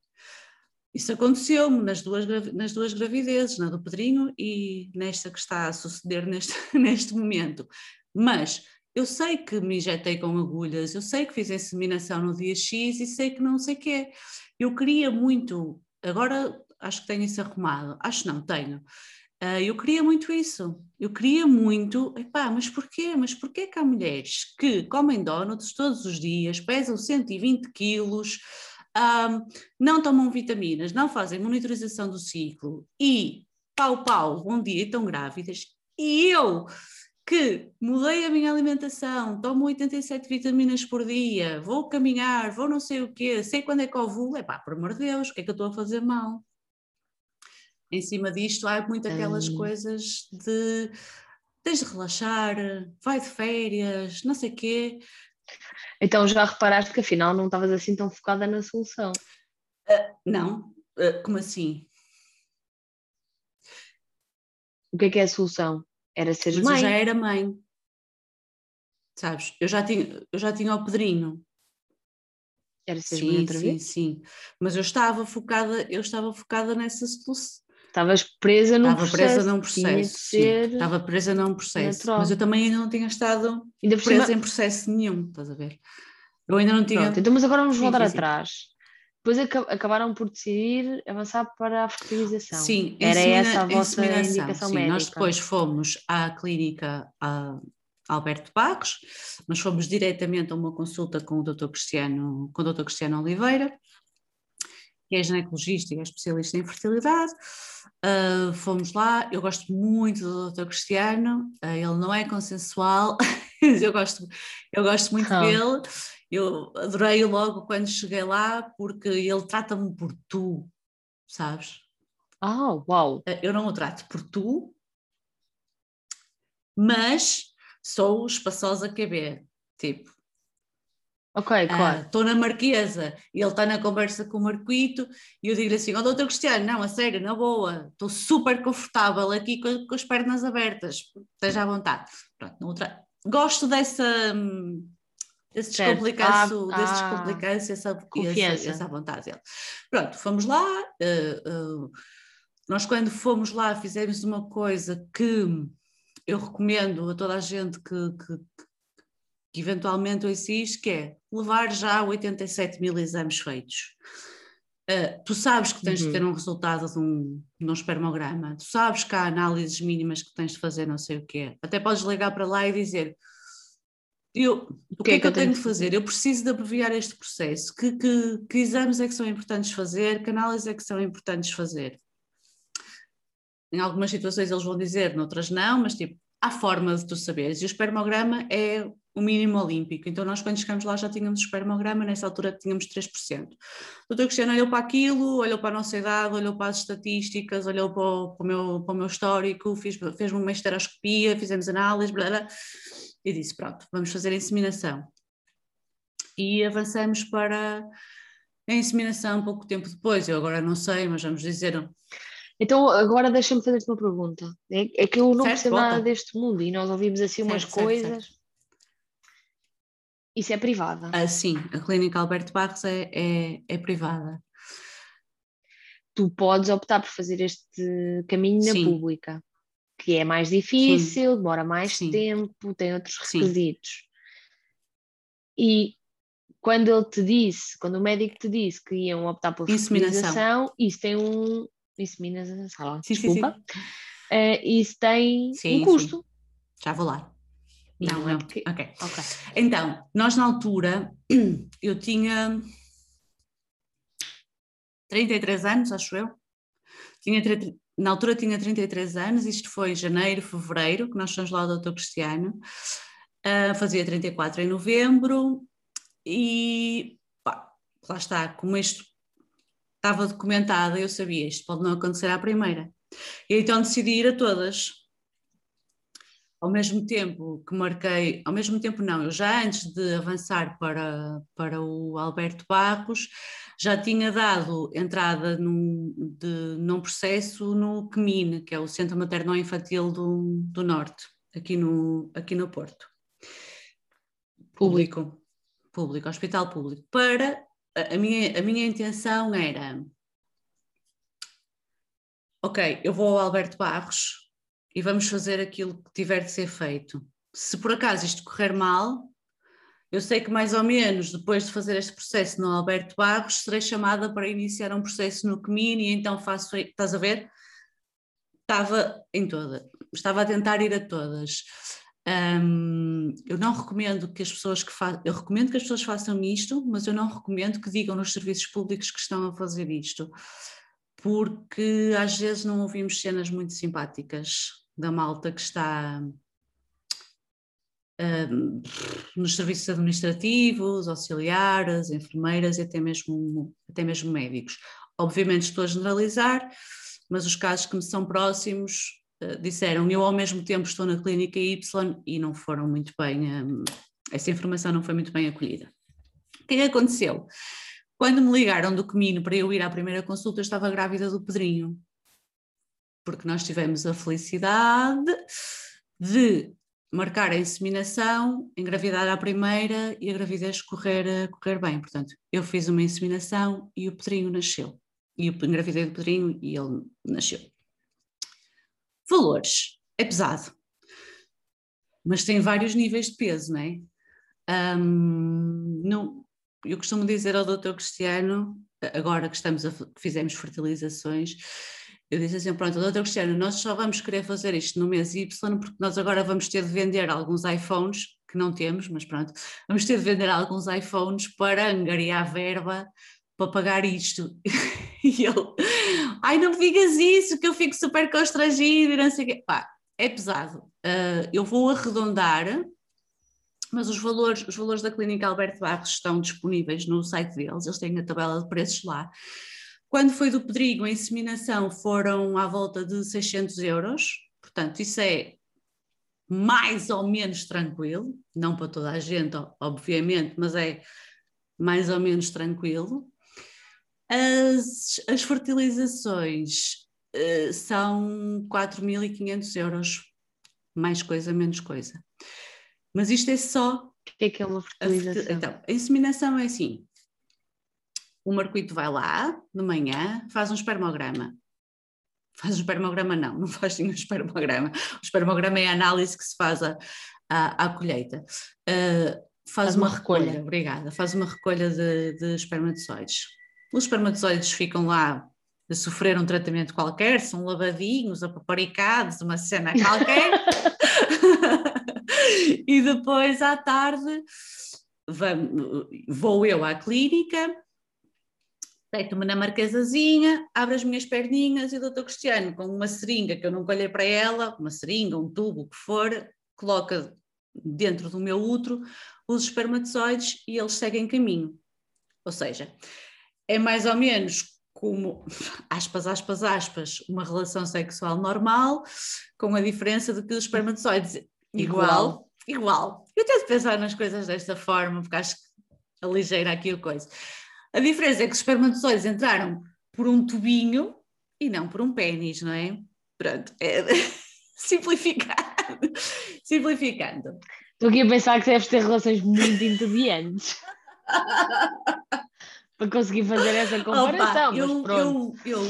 Isso aconteceu-me nas duas, nas duas gravidezes, na do Pedrinho e nesta que está a suceder neste, [LAUGHS] neste momento. Mas eu sei que me injetei com agulhas, eu sei que fiz inseminação no dia X e sei que não sei o quê. Eu queria muito, agora acho que tenho isso arrumado, acho não, tenho. Uh, eu queria muito isso. Eu queria muito, epá, mas porquê? Mas porquê que há mulheres que comem donuts todos os dias, pesam 120 quilos, um, não tomam vitaminas, não fazem monitorização do ciclo e pau pau, bom dia, estão grávidas, e eu que mudei a minha alimentação, tomo 87 vitaminas por dia, vou caminhar, vou não sei o quê, sei quando é que ovulo, é pá, por amor de Deus, o que é que eu estou a fazer mal? Em cima disto há muito aquelas hum. coisas de tens de relaxar, vai de férias, não sei quê. Então já reparaste que afinal não estavas assim tão focada na solução? Uh, não, uh, como assim? O que é que é a solução? Era ser mãe? Eu já era mãe, sabes? Eu já tinha, eu já tinha o Pedrinho. Era ser sim, mãe outra sim, Sim, mas eu estava focada, eu estava focada nessa solução Estavas presa num Estava processo. presa num processo. Estava presa num processo. Natural. Mas eu também ainda não tinha estado ainda presa cima... em processo nenhum, estás a ver? Eu ainda não tinha. Pronto, então, mas agora vamos sim, voltar sim, atrás. Depois acabaram por decidir avançar para a fertilização. Sim, era essa a vossa indicação sim, médica. Nós depois fomos à clínica a Alberto Pagos, mas fomos diretamente a uma consulta com o Dr. Cristiano, com o Dr. Cristiano Oliveira, que é ginecologista e é especialista em fertilidade. Uh, fomos lá, eu gosto muito do Dr. Cristiano, uh, ele não é consensual, [LAUGHS] mas eu gosto, eu gosto muito oh. dele. Eu adorei logo quando cheguei lá, porque ele trata-me por tu, sabes? Ah, oh, uau! Uh, eu não o trato por tu, mas sou espaçosa QB, tipo, Ok, ah, claro. Estou na Marquesa e ele está na conversa com o Marquito e eu digo assim: Ó, oh, doutor Cristiano, não, a sério, na boa, estou super confortável aqui com, com, as pernas abertas, esteja à vontade. Pronto, outra... Gosto dessa. Desse descomplicância, ah, desse ah, descomplicância essa, confiança. essa, essa vontade dele. Pronto, fomos lá. Uh, uh, nós, quando fomos lá, fizemos uma coisa que eu recomendo a toda a gente que, que, que eventualmente eu insisto, que é levar já 87 mil exames feitos. Uh, tu sabes que tens uhum. de ter um resultado de um, de um espermograma, tu sabes que há análises mínimas que tens de fazer, não sei o quê. Até podes ligar para lá e dizer: eu, o que, é que, eu tenho de fazer? Eu preciso de abreviar este processo. Que, que, que exames é que são importantes fazer? Que análises é que são importantes fazer? Em algumas situações eles vão dizer, noutras não, mas tipo, há forma de tu saberes, e o espermograma é o mínimo olímpico. Então, nós, quando chegamos lá, já tínhamos espermograma, nessa altura tínhamos 3%. O doutor Cristiano olhou para aquilo, olhou para a nossa idade, olhou para as estatísticas, olhou para o, para o meu, para o meu histórico, fez-me uma esteroscopia, fizemos análise, blá, blá, e disse: Pronto, vamos fazer a inseminação. E avançamos para a inseminação pouco tempo depois. Eu agora não sei, mas vamos dizer então, agora deixa-me fazer-te uma pergunta. É, é, que eu não certo, percebo nada deste mundo e nós ouvimos assim certo, umas certo, coisas. Isso é privada? Ah, sim, a Clínica Alberto Barros é, é, é privada. Tu podes optar por fazer este caminho na sim. pública, que é mais difícil, sim. demora mais sim. tempo, tem outros requisitos. E quando ele te disse, quando o médico te disse que iam optar por fertilização, isso tem um, isso Minas, sala, sim, desculpa. Sim, sim. Uh, isso tem sim, um custo. Já vou lá. Não, não. Okay. ok. Então, nós na altura, [CLEARS THROAT] eu tinha 33 anos, acho eu. Tinha, na altura tinha 33 anos, isto foi janeiro, fevereiro, que nós fomos lá do Dr. Cristiano. Uh, fazia 34 em novembro e pá, lá está, como isto estava documentada, eu sabia, isto pode não acontecer à primeira. E então decidi ir a todas. Ao mesmo tempo que marquei, ao mesmo tempo não, eu já antes de avançar para, para o Alberto Barros, já tinha dado entrada num, de, num processo no CMIN, que é o Centro Materno Infantil do, do Norte, aqui no, aqui no Porto. Público. Público, hospital público, para a minha, a minha intenção era: ok, eu vou ao Alberto Barros e vamos fazer aquilo que tiver de ser feito. Se por acaso isto correr mal, eu sei que mais ou menos depois de fazer este processo no Alberto Barros, serei chamada para iniciar um processo no CMIN e então faço. Estás a ver? Estava em toda, estava a tentar ir a todas. Um, eu não recomendo que as pessoas que façam, eu recomendo que as pessoas façam isto, mas eu não recomendo que digam nos serviços públicos que estão a fazer isto, porque às vezes não ouvimos cenas muito simpáticas da malta que está um, nos serviços administrativos, auxiliares, enfermeiras e até mesmo, até mesmo médicos. Obviamente estou a generalizar, mas os casos que me são próximos disseram eu ao mesmo tempo estou na clínica Y e não foram muito bem, um, essa informação não foi muito bem acolhida. O que é aconteceu? Quando me ligaram do Comino para eu ir à primeira consulta, eu estava grávida do Pedrinho, porque nós tivemos a felicidade de marcar a inseminação, engravidar à primeira e a gravidez correr, correr bem. Portanto, eu fiz uma inseminação e o Pedrinho nasceu. E eu engravidei do Pedrinho e ele nasceu. Valores, é pesado, mas tem vários níveis de peso, não é? Um, não, eu costumo dizer ao doutor Cristiano, agora que, estamos a, fizemos fertilizações, eu disse assim, pronto, doutor Cristiano, nós só vamos querer fazer isto no mês Y, porque nós agora vamos ter de vender alguns iPhones, que não temos, mas pronto, vamos ter de vender alguns iPhones para angariar verba para pagar isto. [LAUGHS] E ele, ai, não me digas isso, que eu fico super constrangido e não sei o quê. Pá, é pesado. Uh, eu vou arredondar, mas os valores, os valores da Clínica Alberto Barros estão disponíveis no site deles, eles têm a tabela de preços lá. Quando foi do Pedrigo, a inseminação foram à volta de 600 euros, portanto, isso é mais ou menos tranquilo, não para toda a gente, obviamente, mas é mais ou menos tranquilo. As, as fertilizações uh, são 4.500 euros, mais coisa, menos coisa. Mas isto é só. O que é que é uma fertilização? A, então, a inseminação é assim: o marcuito vai lá de manhã, faz um espermograma. Faz um espermograma, não, não faz nenhum espermograma. O espermograma é a análise que se faz à, à, à colheita. Uh, faz, faz, uma, uma recolha. recolha. obrigada, faz uma recolha de, de espermatozoides os espermatozoides ficam lá a sofrer um tratamento qualquer, são lavadinhos, apaparicados, uma cena qualquer. [LAUGHS] e depois à tarde vou eu à clínica, Deito-me na marquesazinha, abro as minhas perninhas e o doutor Cristiano, com uma seringa que eu nunca olhei para ela, uma seringa, um tubo, o que for, coloca dentro do meu útero os espermatozoides e eles seguem caminho. Ou seja, é mais ou menos como, [LAUGHS] aspas, aspas, aspas, uma relação sexual normal, com a diferença de que os espermatozoides igual, igual. igual. Eu tento pensar nas coisas desta forma, porque acho que aligeira aqui a coisa. A diferença é que os espermatozoides entraram por um tubinho e não por um pênis, não é? Pronto, é... [LAUGHS] simplificando. simplificando. Estou aqui a pensar que deves ter relações muito entediantes [LAUGHS] para conseguir fazer essa comparação. Opa, eu, eu, eu,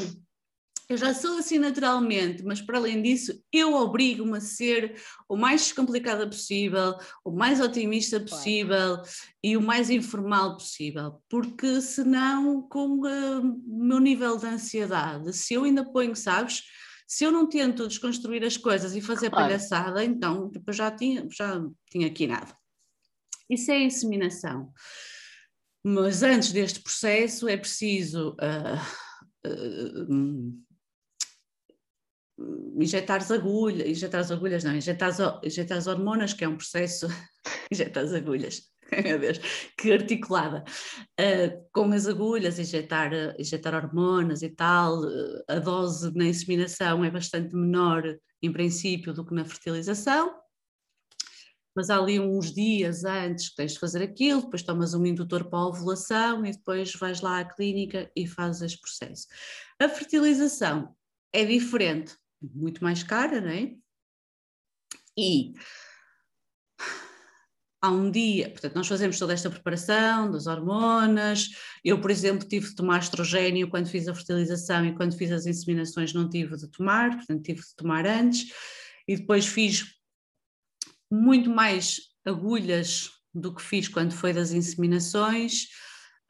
eu já sou assim naturalmente, mas para além disso, eu obrigo-me a ser o mais descomplicada possível, o mais otimista possível claro. e o mais informal possível, porque senão, com o meu nível de ansiedade, se eu ainda ponho, sabes, se eu não tento desconstruir as coisas e fazer claro. palhaçada, então tipo, já tinha, já tinha aqui nada. Isso é inseminação. Mas antes deste processo é preciso. Uh, uh, injetar as agulhas, injetar as agulhas, não, injetar as, injetar as hormonas, que é um processo, [LAUGHS] injetar as agulhas, [LAUGHS] meu Deus, que articulada, uh, com as agulhas, injetar, injetar hormonas e tal, a dose na inseminação é bastante menor, em princípio, do que na fertilização, mas há ali uns dias antes que tens de fazer aquilo, depois tomas um indutor para a ovulação e depois vais lá à clínica e fazes este processo. A fertilização é diferente, muito mais cara, não é? E há um dia, portanto, nós fazemos toda esta preparação das hormonas. Eu, por exemplo, tive de tomar estrogênio quando fiz a fertilização e quando fiz as inseminações não tive de tomar, portanto, tive de tomar antes. E depois fiz muito mais agulhas do que fiz quando foi das inseminações,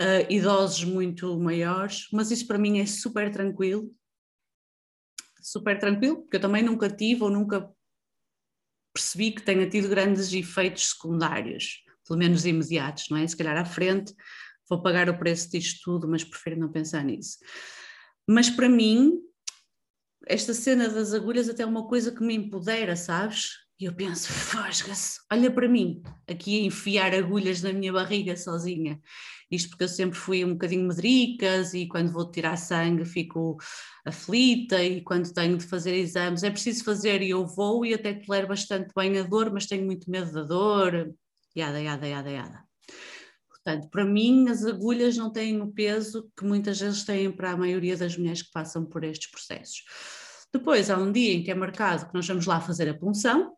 uh, doses muito maiores, mas isso para mim é super tranquilo super tranquilo, porque eu também nunca tive ou nunca percebi que tenha tido grandes efeitos secundários, pelo menos imediatos, não é? Se calhar à frente vou pagar o preço disto tudo, mas prefiro não pensar nisso. Mas para mim, esta cena das agulhas até é uma coisa que me empodera, sabes? E eu penso, fosga-se, olha para mim, aqui a enfiar agulhas na minha barriga sozinha. Isto porque eu sempre fui um bocadinho medricas e quando vou tirar sangue fico aflita e quando tenho de fazer exames é preciso fazer e eu vou e até tolero bastante bem a dor, mas tenho muito medo da dor, yada, yada, yada, yada. Portanto, para mim as agulhas não têm o peso que muitas vezes têm para a maioria das mulheres que passam por estes processos. Depois há um dia em que é marcado que nós vamos lá fazer a punção,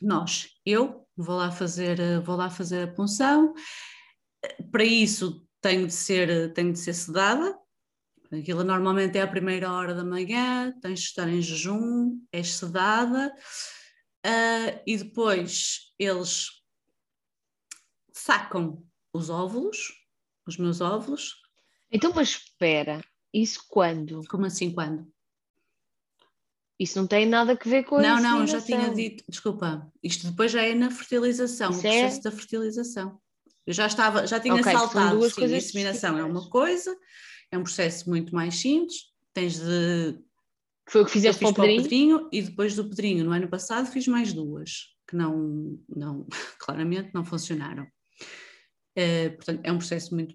nós, eu, vou lá fazer, eh, vou lá fazer a punção. Para isso tenho de ser, tenho de ser sedada. Aquilo normalmente é a primeira hora da manhã, tens de estar em jejum, és sedada, uh, e depois eles sacam os óvulos, os meus óvulos. Então, mas espera, isso quando? Como assim quando? Isso não tem nada a ver com a Não, não, já tinha dito, desculpa, isto depois já é na fertilização, Isso o é? processo é? da fertilização. Eu já estava, já tinha okay, saltado, duas sim, a inseminação é uma coisa, é um processo muito mais simples, tens de... Foi o que fizeste para o pedrinho? pedrinho? E depois do pedrinho, no ano passado, fiz mais duas, que não, não [LAUGHS] claramente não funcionaram. É, portanto, é um processo muito...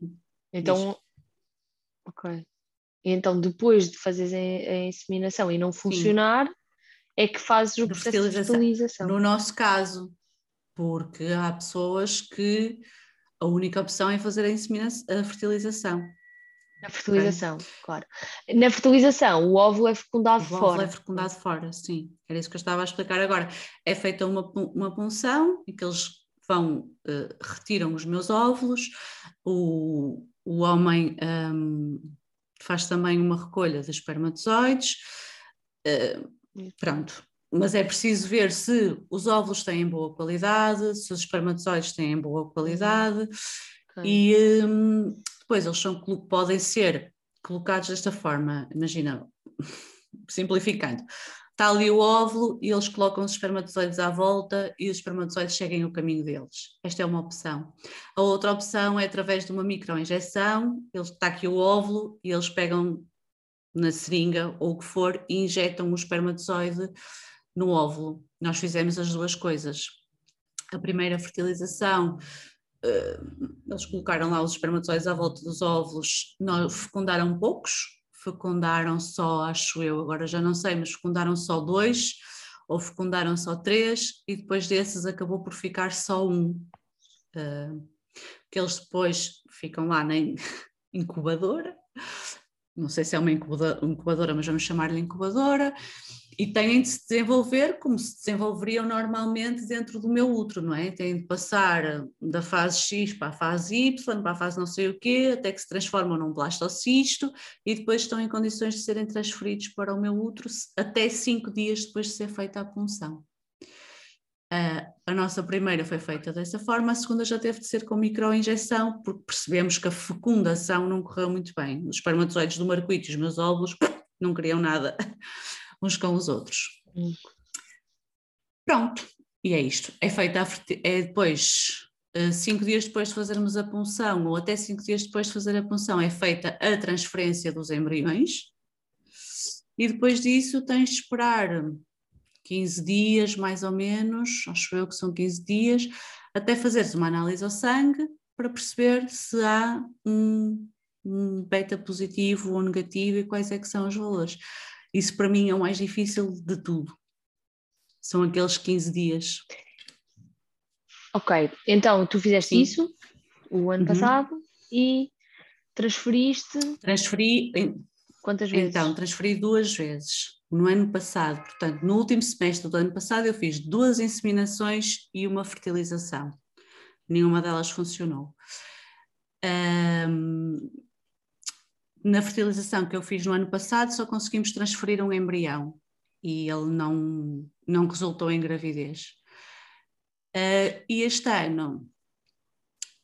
Então, ok. E então, depois de fazeres a, a inseminação e não funcionar, Sim. é que fazes o processo de fertilização. No nosso caso, porque há pessoas que a única opção é fazer a, inseminação, a fertilização. Na fertilização, okay. claro. Na fertilização, o óvulo é fecundado o fora. O óvulo é fecundado fora, sim. Era isso que eu estava a explicar agora. É feita uma, uma punção em que eles vão, uh, retiram os meus óvulos, o, o homem um, faz também uma recolha de espermatozoides. Uh, pronto, mas é preciso ver se os óvulos têm boa qualidade, se os espermatozoides têm boa qualidade okay. e um, depois eles são, podem ser colocados desta forma, imagina, [LAUGHS] simplificando, está ali o óvulo e eles colocam os espermatozoides à volta e os espermatozoides seguem o caminho deles. Esta é uma opção. A outra opção é através de uma microinjeção, está aqui o óvulo e eles pegam na seringa ou o que for e injetam o espermatozoide no óvulo. Nós fizemos as duas coisas. A primeira fertilização, eh, eles colocaram lá os espermatozoides à volta dos óvulos, fecundaram poucos, fecundaram só, acho eu, agora já não sei, mas fecundaram só dois ou fecundaram só três e depois desses acabou por ficar só um. Uh, que eles depois ficam lá na [LAUGHS] incubadora, não sei se é uma incubadora, mas vamos chamar-lhe incubadora, e têm de se desenvolver como se desenvolveriam normalmente dentro do meu útero, não é? Têm de passar da fase X para a fase Y, para a fase não sei o quê, até que se transformam num blastocisto e depois estão em condições de serem transferidos para o meu útero até cinco dias depois de ser feita a punção. A nossa primeira foi feita dessa forma, a segunda já teve de ser com microinjeção, porque percebemos que a fecundação não correu muito bem. Os espermatozoides do Marquito e os meus óvulos não queriam nada uns com os outros. Hum. Pronto, e é isto. É feita a, é depois, eh, cinco dias depois de fazermos a punção, ou até cinco dias depois de fazer a punção, é feita a transferência dos embriões, e depois disso tens de esperar 15 dias, mais ou menos, acho eu que são 15 dias, até fazeres uma análise ao sangue para perceber se há um, um beta positivo ou negativo e quais é que são os valores. Isso para mim é o mais difícil de tudo. São aqueles 15 dias. Ok, então tu fizeste Sim. isso o ano uhum. passado e transferiste. Transferi. Quantas vezes? Então, transferi duas vezes. No ano passado, portanto, no último semestre do ano passado, eu fiz duas inseminações e uma fertilização. Nenhuma delas funcionou. Um, na fertilização que eu fiz no ano passado, só conseguimos transferir um embrião e ele não, não resultou em gravidez. Uh, e este ano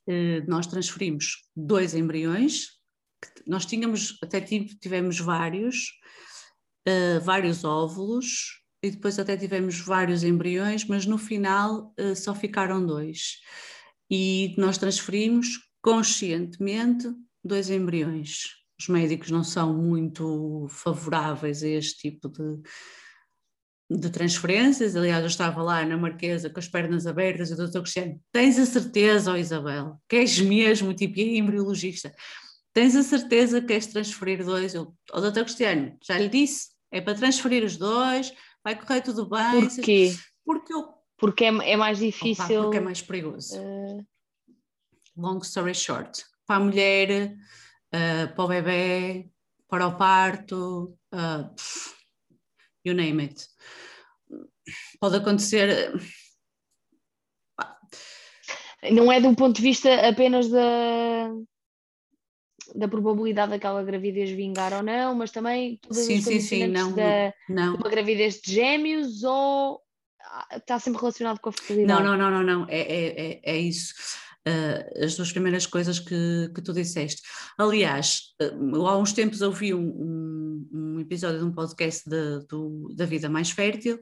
uh, nós transferimos dois embriões, nós tínhamos, até tivemos vários, uh, vários óvulos, e depois até tivemos vários embriões, mas no final só ficaram dois. E nós transferimos conscientemente dois embriões os médicos não são muito favoráveis a este tipo de, de transferências. Aliás, eu estava lá na Marquesa com as pernas abertas e o doutor Cristiano, tens a certeza, oh Isabel, que és mesmo, tipo, e embriologista, tens a certeza que queres transferir dois? Eu, o oh, doutor Cristiano, já lhe disse, é para transferir os dois, vai correr tudo bem. Porquê? Porque eu... Porque é, é mais difícil. Opa, porque é mais perigoso. Uh... Long story short, para a mulher uh, para o bebê, para o parto, uh, you name it. Pode acontecer. Não é do ponto de vista apenas da, da probabilidade daquela gravidez vingar ou não, mas também todas sim, as sim, sim, não, da, não. uma gravidez de gêmeos ou está sempre relacionado com a fertilidade? Não, não, não, não, não. É, é, é, é isso uh, as duas primeiras coisas que, que tu disseste. Aliás, uh, há uns tempos ouvi um, um, um, episódio de um podcast de, do, da Vida Mais Fértil,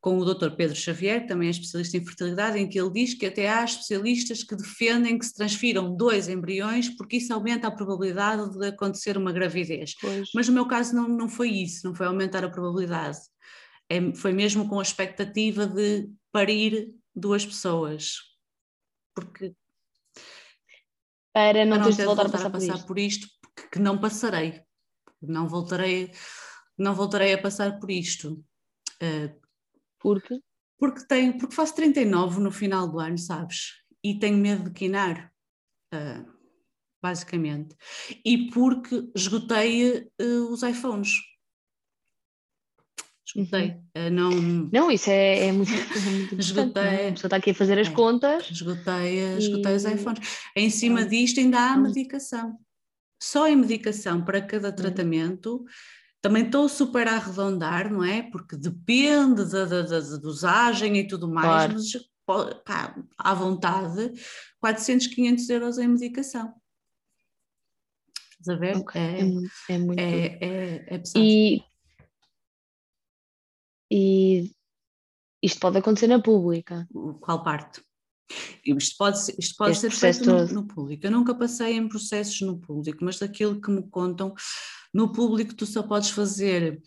com o Dr. Pedro Xavier, também é especialista em fertilidade, em que ele diz que até há especialistas que defendem que se transfiram dois embriões porque isso aumenta a probabilidade de acontecer uma gravidez. Pois. Mas no meu caso não, não foi isso, não foi aumentar a probabilidade. É, foi mesmo com a expectativa de parir duas pessoas. Porque para não, para teres de voltar, voltar, a passar, a passar por, isto. por, que não passarei. Não voltarei, não voltarei a passar por isto. Uh, porque? Porque, tenho, porque faço 39 no final do ano, sabes? E tenho medo de quinar, uh, basicamente. E porque esgotei uh, os iPhones esgotei. Uhum. Uh, não, não, isso é, é muito, é muito [LAUGHS] esgotei, é? A pessoa está aqui a fazer as é, contas. Esgotei, esgotei e... os iPhones. Em cima disto ainda há medicação. Só em medicação para cada uhum. tratamento. Também estou super a arredondar, não é? Porque depende da, da, da, dosagem e tudo mais, claro. mas pá, à vontade, 400, 500 euros em medicação. Estás a ver? Okay. É, é, muito. É, é, é pesado. E e isto pode acontecer na pública. Qual parte? Isto pode, isto pode ser feito no, no, público. Eu nunca passei em processos no público, mas daquilo que me contam, no público tu só podes fazer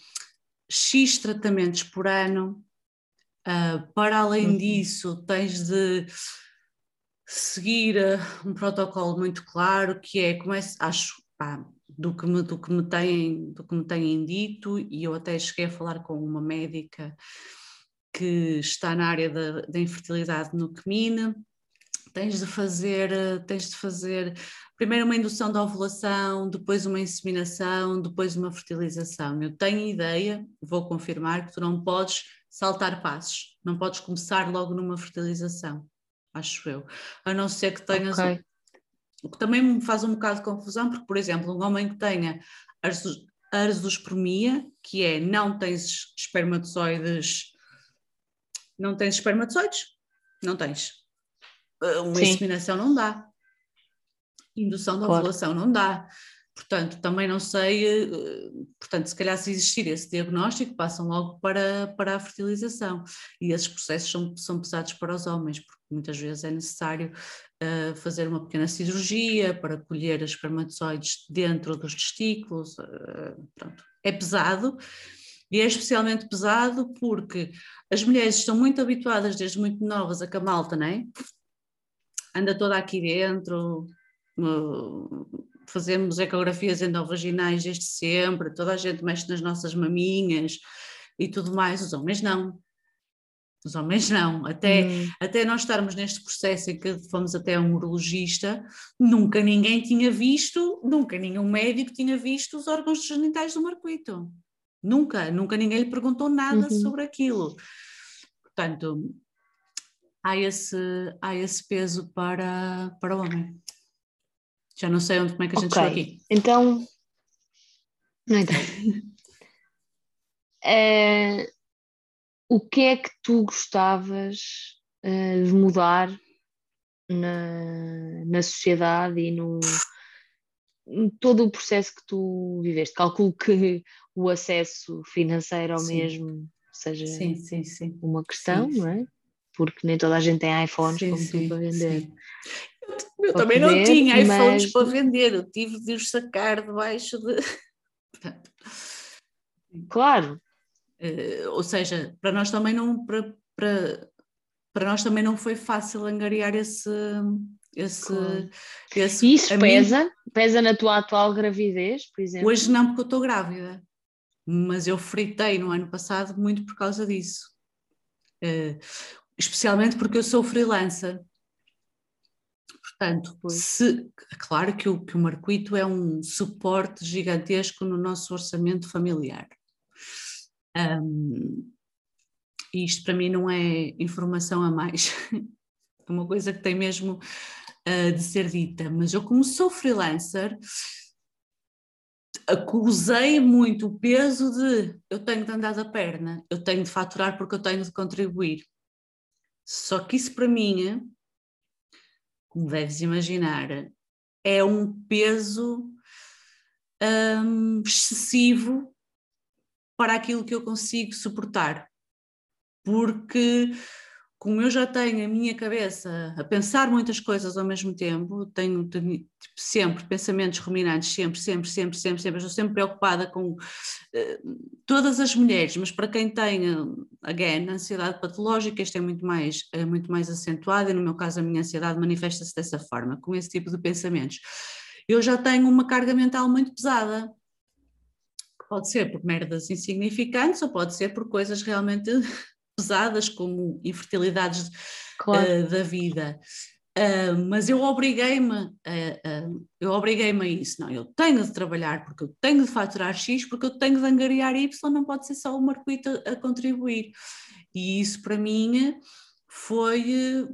X tratamentos por ano. Uh, para além uhum. disso, tens de seguir uh, um protocolo muito claro, que é, como é, acho, pá, do que, me, do, que me têm, do que me têm dito, e eu até cheguei a falar com uma médica que está na área da, da infertilidade no CMIN, tens de fazer, tens de fazer primeiro uma indução de ovulação, depois uma inseminação, depois uma fertilização. Eu tenho ideia, vou confirmar, que tu não podes saltar passos, não podes começar logo numa fertilização, acho eu. A não ser que tenhas. Okay. O que também me faz um bocado de confusão, porque, por exemplo, um homem que tenha arzospermia, que é não tens espermatozoides não tens espermatozoides? Não tens. Uh, uma Sim. inseminação não dá. Indução da claro. ovulação não dá. Portanto, também não sei, uh, portanto, se calhar se existir esse diagnóstico, passam logo para, para a fertilização. E esses processos são, são pesados para os homens, porque muitas vezes é necessário uh, fazer uma pequena cirurgia para colher os espermatozoides dentro dos testículos. Uh, pronto, é pesado, e é especialmente pesado porque as mulheres estão muito habituadas desde muito novas a que a malta, não é? Anda toda aqui dentro, fazemos ecografias endovaginais desde sempre, toda a gente mexe nas nossas maminhas e tudo mais, os homens não. Os homens não, até, hum. até nós estarmos neste processo em que fomos até um urologista, nunca ninguém tinha visto, nunca nenhum médico tinha visto os órgãos genitais do marcuito. Nunca, nunca ninguém lhe perguntou nada uhum. sobre aquilo. Portanto, há esse, há esse peso para, para o homem. Já não sei onde, como é que a gente okay. chegou aqui. Então, não então. é, [LAUGHS] o que é que tu gostavas uh, de mudar na, na sociedade e no, todo o processo que tu viveste. Calculo que o acesso financeiro ao sim. mesmo seja sim, sim, uma questão, não é? Porque nem toda a gente tem iPhones como tu para vender. Eu, também não tinha iPhones mas... para vender, eu tive de os sacar debaixo de. [LAUGHS] claro. Uh, ou seja, para nós também não para, para, para nós também não foi fácil angariar esse, esse, claro. esse Isso pesa? Mim, pesa na tua atual gravidez, por exemplo? Hoje não, porque eu estou grávida, mas eu fritei no ano passado muito por causa disso. Uh, especialmente porque eu sou freelancer. Portanto, se, claro que o, que o Marquito é um suporte gigantesco no nosso orçamento familiar. Um, isto para mim não é informação a mais, [LAUGHS] é uma coisa que tem mesmo uh, de ser dita, mas eu, como sou freelancer, acusei muito o peso de eu tenho de andar da perna, eu tenho de faturar porque eu tenho de contribuir. Só que isso para mim, como deves imaginar, é um peso um, excessivo para aquilo que eu consigo suportar. Porque como eu já tenho a minha cabeça a pensar muitas coisas ao mesmo tempo, tenho, tenho tipo, sempre pensamentos ruminantes, sempre, sempre, sempre, sempre, sempre, estou sempre preocupada com uh, todas as mulheres, mas para quem tem, again, ansiedade patológica, isto é muito mais, é muito mais acentuado e no meu caso a minha ansiedade manifesta-se dessa forma, com esse tipo de pensamentos. Eu já tenho uma carga mental muito pesada, pode ser por merdas insignificantes ou pode ser por coisas realmente pesadas como infertilidades claro. uh, da vida. Uh, mas eu obriguei-me eu obriguei-me a isso, não, eu tenho de trabalhar porque eu tenho de faturar X, porque eu tenho de angariar Y, não pode ser só o Marquito a, a contribuir. E isso para mim foi.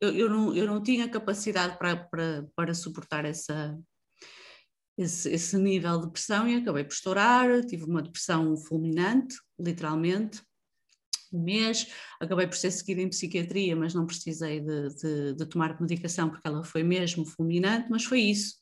Eu, eu, não, eu não tinha capacidade para, para, para suportar essa, esse, esse nível de pressão e acabei por estourar, tive uma depressão fulminante, literalmente, um mês, acabei por ser seguida em psiquiatria, mas não precisei de, de, de, tomar medicação porque ela foi mesmo fulminante, mas foi isso.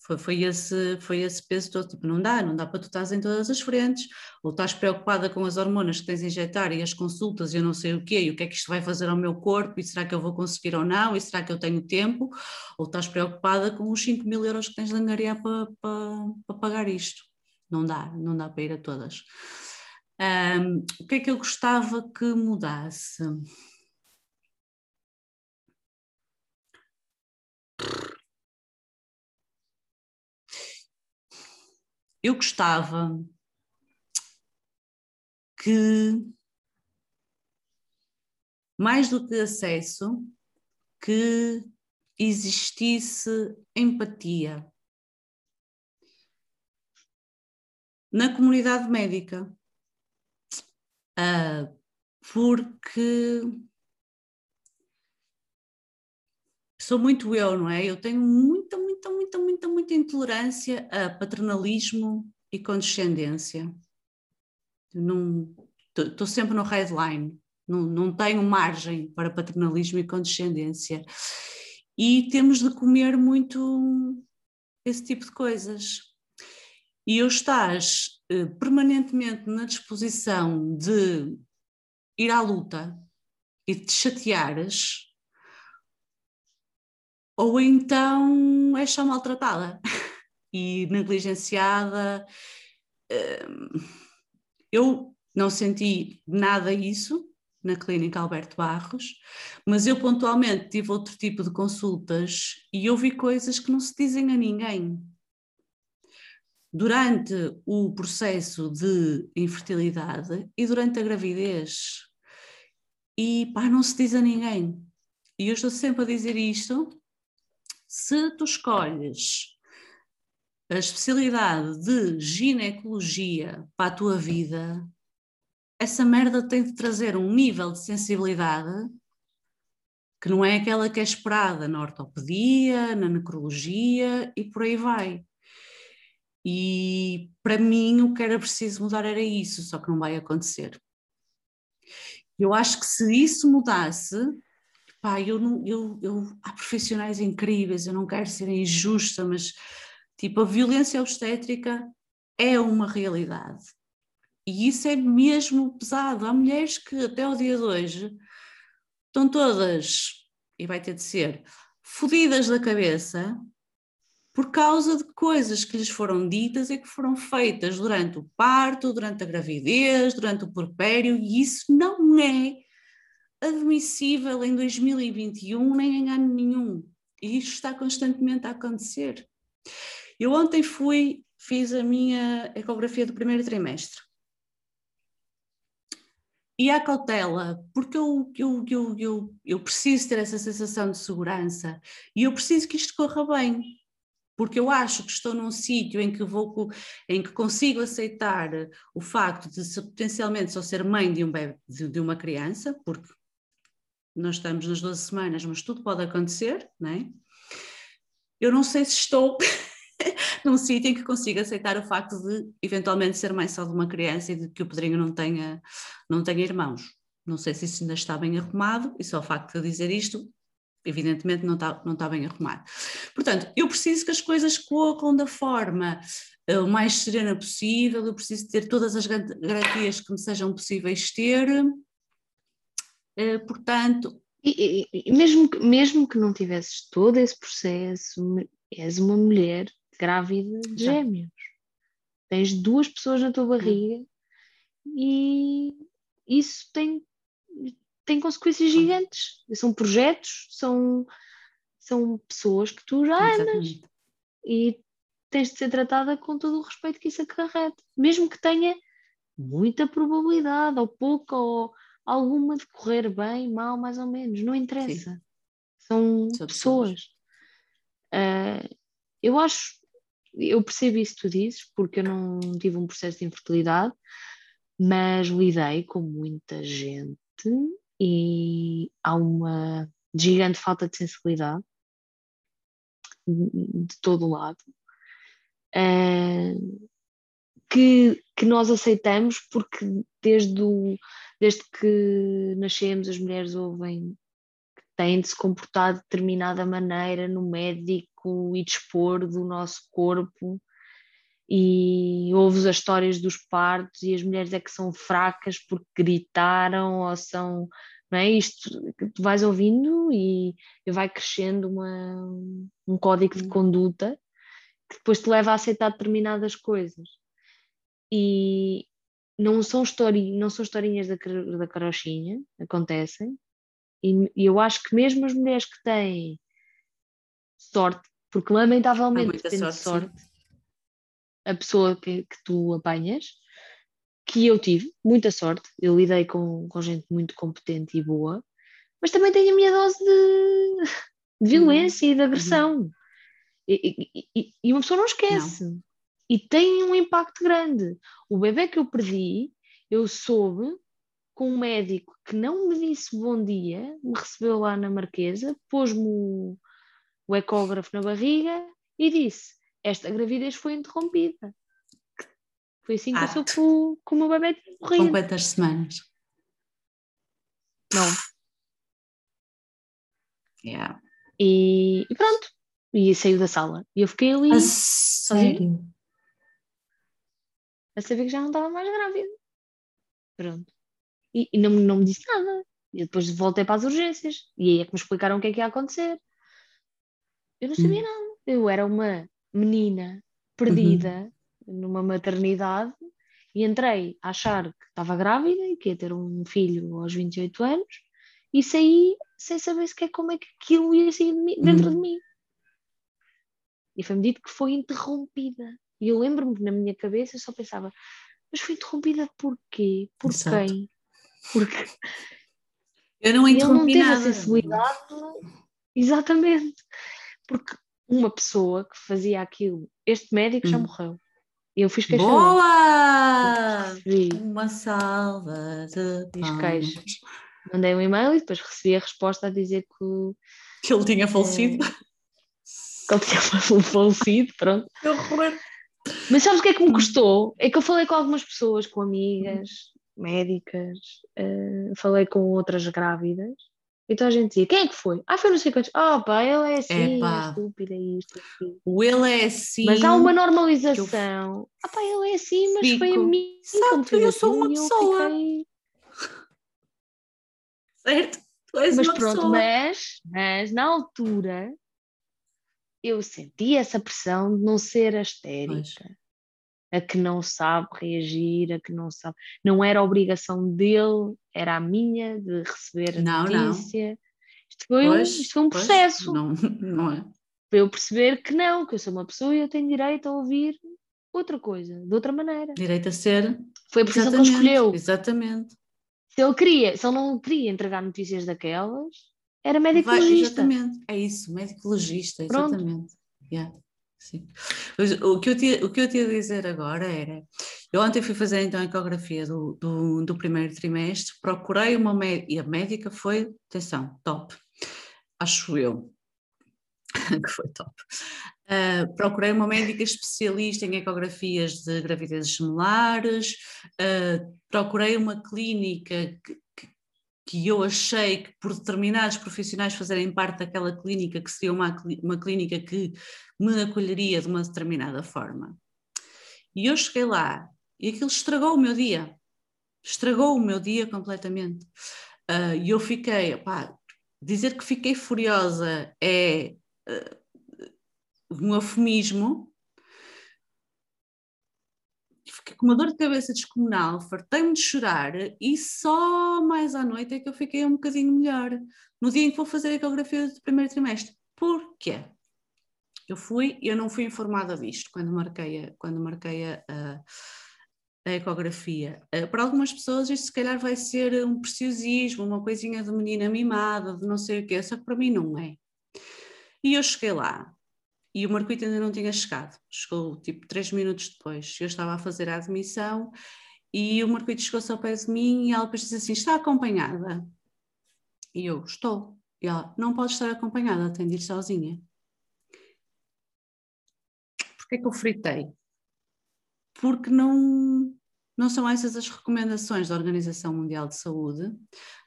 Foi, foi, esse, foi esse peso todo, tipo, não dá, não dá para tu estás em todas as frentes, ou estás preocupada com as hormonas que tens a injetar e as consultas e eu não sei o quê, e o que é que isto vai fazer ao meu corpo, e será que eu vou conseguir ou não, e será que eu tenho tempo, ou estás preocupada com os 5 mil euros que tens de angariar para, para, para pagar isto. Não dá, não dá para ir a todas. Um, o que é que eu gostava que mudasse? Eu gostava que, mais do que acesso, que existisse empatia na comunidade médica, uh, porque sou muito eu, não é? Eu tenho muita, muita, muita, muita, muita intolerância a paternalismo e condescendência. Estou sempre no headline, não, não tenho margem para paternalismo e condescendência. E temos de comer muito esse tipo de coisas. E eu estás eh, permanentemente na disposição de ir à luta e te chateares ou então és só maltratada [LAUGHS] e negligenciada. Hum, eu não senti nada isso na clínica Alberto Barros, mas eu pontualmente tive outro tipo de consultas e ouvi coisas que não se dizem a ninguém. Durante o processo de infertilidade e durante a gravidez. E pá, não se diz a ninguém. E eu estou sempre a dizer isto se tu escolhes a especialidade de ginecologia para a tua vida, essa merda tem de trazer um nível de sensibilidade que não é aquela que é esperada na ortopedia, na necrologia e por aí vai. E para mim o que era preciso mudar era isso, só que não vai acontecer. Eu acho que se isso mudasse, pá, eu, não, eu, eu, há profissionais incríveis, eu não quero ser injusta, mas tipo, a violência obstétrica é uma realidade. E isso é mesmo pesado. Há mulheres que até o dia de hoje estão todas, e vai ter de ser, fodidas da cabeça por causa de coisas que lhes foram ditas e que foram feitas durante o parto, durante a gravidez, durante o porpério, e isso não é admissível em 2021 nem em ano nenhum. E isto está constantemente a acontecer. Eu ontem fui, fiz a minha ecografia do primeiro trimestre. E a cautela, porque eu, eu, eu, eu, eu preciso ter essa sensação de segurança e eu preciso que isto corra bem, porque eu acho que estou num sítio em que vou em que consigo aceitar o facto de potencialmente só ser mãe de, um bebê, de, de uma criança, porque nós estamos nas 12 semanas, mas tudo pode acontecer, não é? Eu não sei se estou [LAUGHS] num sítio em que consiga aceitar o facto de eventualmente ser mãe só de uma criança e de que o Pedrinho não tenha, não tenha irmãos. Não sei se isso ainda está bem arrumado e só o facto de eu dizer isto, evidentemente não está, não está bem arrumado. Portanto, eu preciso que as coisas corram da forma uh, o mais serena possível, eu preciso ter todas as garantias que me sejam possíveis ter, eh, portanto. E, e, mesmo, que, mesmo que não tivesses todo esse processo, és uma mulher grávida de gêmeos. Tens duas pessoas na tua barriga e isso tem, tem consequências gigantes. São projetos, são, são pessoas que tu já amas e tens de ser tratada com todo o respeito que isso acarreta, mesmo que tenha muita probabilidade, ou pouca, ou alguma de correr bem, mal, mais ou menos, não interessa. Sim. São, São pessoas. Uh, eu acho, eu percebo isso que tu dizes, porque eu não tive um processo de infertilidade, mas lidei com muita gente e há uma gigante falta de sensibilidade de todo o lado. Uh, que, que nós aceitamos porque desde, o, desde que nascemos as mulheres ouvem que têm de se comportar de determinada maneira no médico e dispor do nosso corpo. E ouves as histórias dos partos e as mulheres é que são fracas porque gritaram ou são não é? Isto que tu vais ouvindo e, e vai crescendo uma, um código de conduta que depois te leva a aceitar determinadas coisas. E não são, histori não são historinhas da, da carochinha acontecem e, e eu acho que mesmo as mulheres que têm sorte porque lamentavelmente tem sorte, sorte a pessoa que, que tu apanhas, que eu tive muita sorte, eu lidei com, com gente muito competente e boa, mas também tenho a minha dose de, de violência uhum. e de agressão. Uhum. E, e, e, uma pessoa não esquece. Não. E tem um impacto grande. O bebê que eu perdi, eu soube com um médico que não me disse bom dia, me recebeu lá na Marquesa, pôs-me o, o ecógrafo na barriga e disse: esta gravidez foi interrompida. Foi assim que ah. eu soube que o meu bebê tinha morrido. Com quantas semanas? Não. Yeah. E, e, pronto. E saiu da sala. E eu fiquei ali. A sério? A saber que já não estava mais grávida. Pronto. E, e, não, não me disse nada. E depois voltei para as urgências. E aí é que me explicaram o que é que ia acontecer. Eu não sabia hum. nada. Eu era uma menina perdida uhum. numa maternidade e entrei a achar que estava grávida e que ia ter um filho aos 28 anos e saí sem saber sequer como é que aquilo ia sair de mim, dentro uhum. de mim. E foi-me dito que foi interrompida. E eu lembro-me que na minha cabeça eu só pensava, mas foi interrompida por quê? Por Exato. quem? Porque eu não interrompi ele não teve nada. a sensibilidade. Exatamente. Porque uma pessoa que fazia aquilo. Este médico hum. já morreu. E eu fiz queixa. Boa! Uma salva de Fiz queixa. Mandei um e-mail e depois recebi a resposta a dizer que. Que ele tinha falecido. É, que ele tinha [LAUGHS] falecido, pronto. Que horror! Mas sabes o que é que me custou? É que eu falei com algumas pessoas, com amigas, médicas, uh, falei com outras grávidas então a gente dizia, quem é que foi? Ah, foi não sei quantos. Ah, pá, ele é assim, é estúpido, é isto, aquilo. O ele é assim. Mas há uma normalização. Eu... Ah, pá, ele é assim, mas Fico. foi a mim. Certo, eu sou uma pessoa. Fiquei... [LAUGHS] Certo? Tu és mas uma pronto, pessoa. Mas, mas na altura eu senti essa pressão de não ser astérica. Pois a que não sabe reagir, a que não sabe. Não era obrigação dele, era a minha de receber a não, notícia. Não. Isto, foi pois, um, isto foi um processo. Não, [LAUGHS] não é. Para eu perceber que não, que eu sou uma pessoa e eu tenho direito a ouvir outra coisa, de outra maneira. Direito a ser. Foi a profissão que ele escolheu. Exatamente. Se ele queria, se ele não queria entregar notícias daquelas, era médico legista. Exatamente, é isso, médico legista, exatamente. Yeah. Sim. O que, eu tinha, o que eu tinha a dizer agora era: eu ontem fui fazer então a ecografia do, do, do primeiro trimestre, procurei uma médica, e a médica foi, atenção, top, acho eu, [LAUGHS] que foi top. Uh, procurei uma médica especialista em ecografias de gravidezes gemelares, uh, procurei uma clínica que, que eu achei que por determinados profissionais fazerem parte daquela clínica, que seria uma, uma clínica que me acolheria de uma determinada forma. E eu cheguei lá e aquilo estragou o meu dia. Estragou o meu dia completamente. Uh, e eu fiquei, dizer que fiquei furiosa é uh, um eufemismo, fiquei com uma dor de cabeça descomunal, fartei-me de chorar e só mais à noite é que eu fiquei um bocadinho melhor. No dia em que vou fazer a ecografia do primeiro trimestre. Porquê? Eu fui, eu não fui informada disto quando marquei a, quando marquei a, a, ecografia. Uh, para algumas pessoas isto se calhar vai ser um preciosismo, uma coisinha de menina mimada, de não sei o quê, só que para mim não é. E eu cheguei lá, e o Marquito ainda não tinha chegado, chegou tipo três minutos depois. Eu estava a fazer a admissão e o Marquito chegou-se ao pé de mim e ela depois disse assim: Está acompanhada? E eu: Estou. E ela: Não pode estar acompanhada, tem de ir sozinha. Porquê que eu fritei? Porque não, não são essas as recomendações da Organização Mundial de Saúde,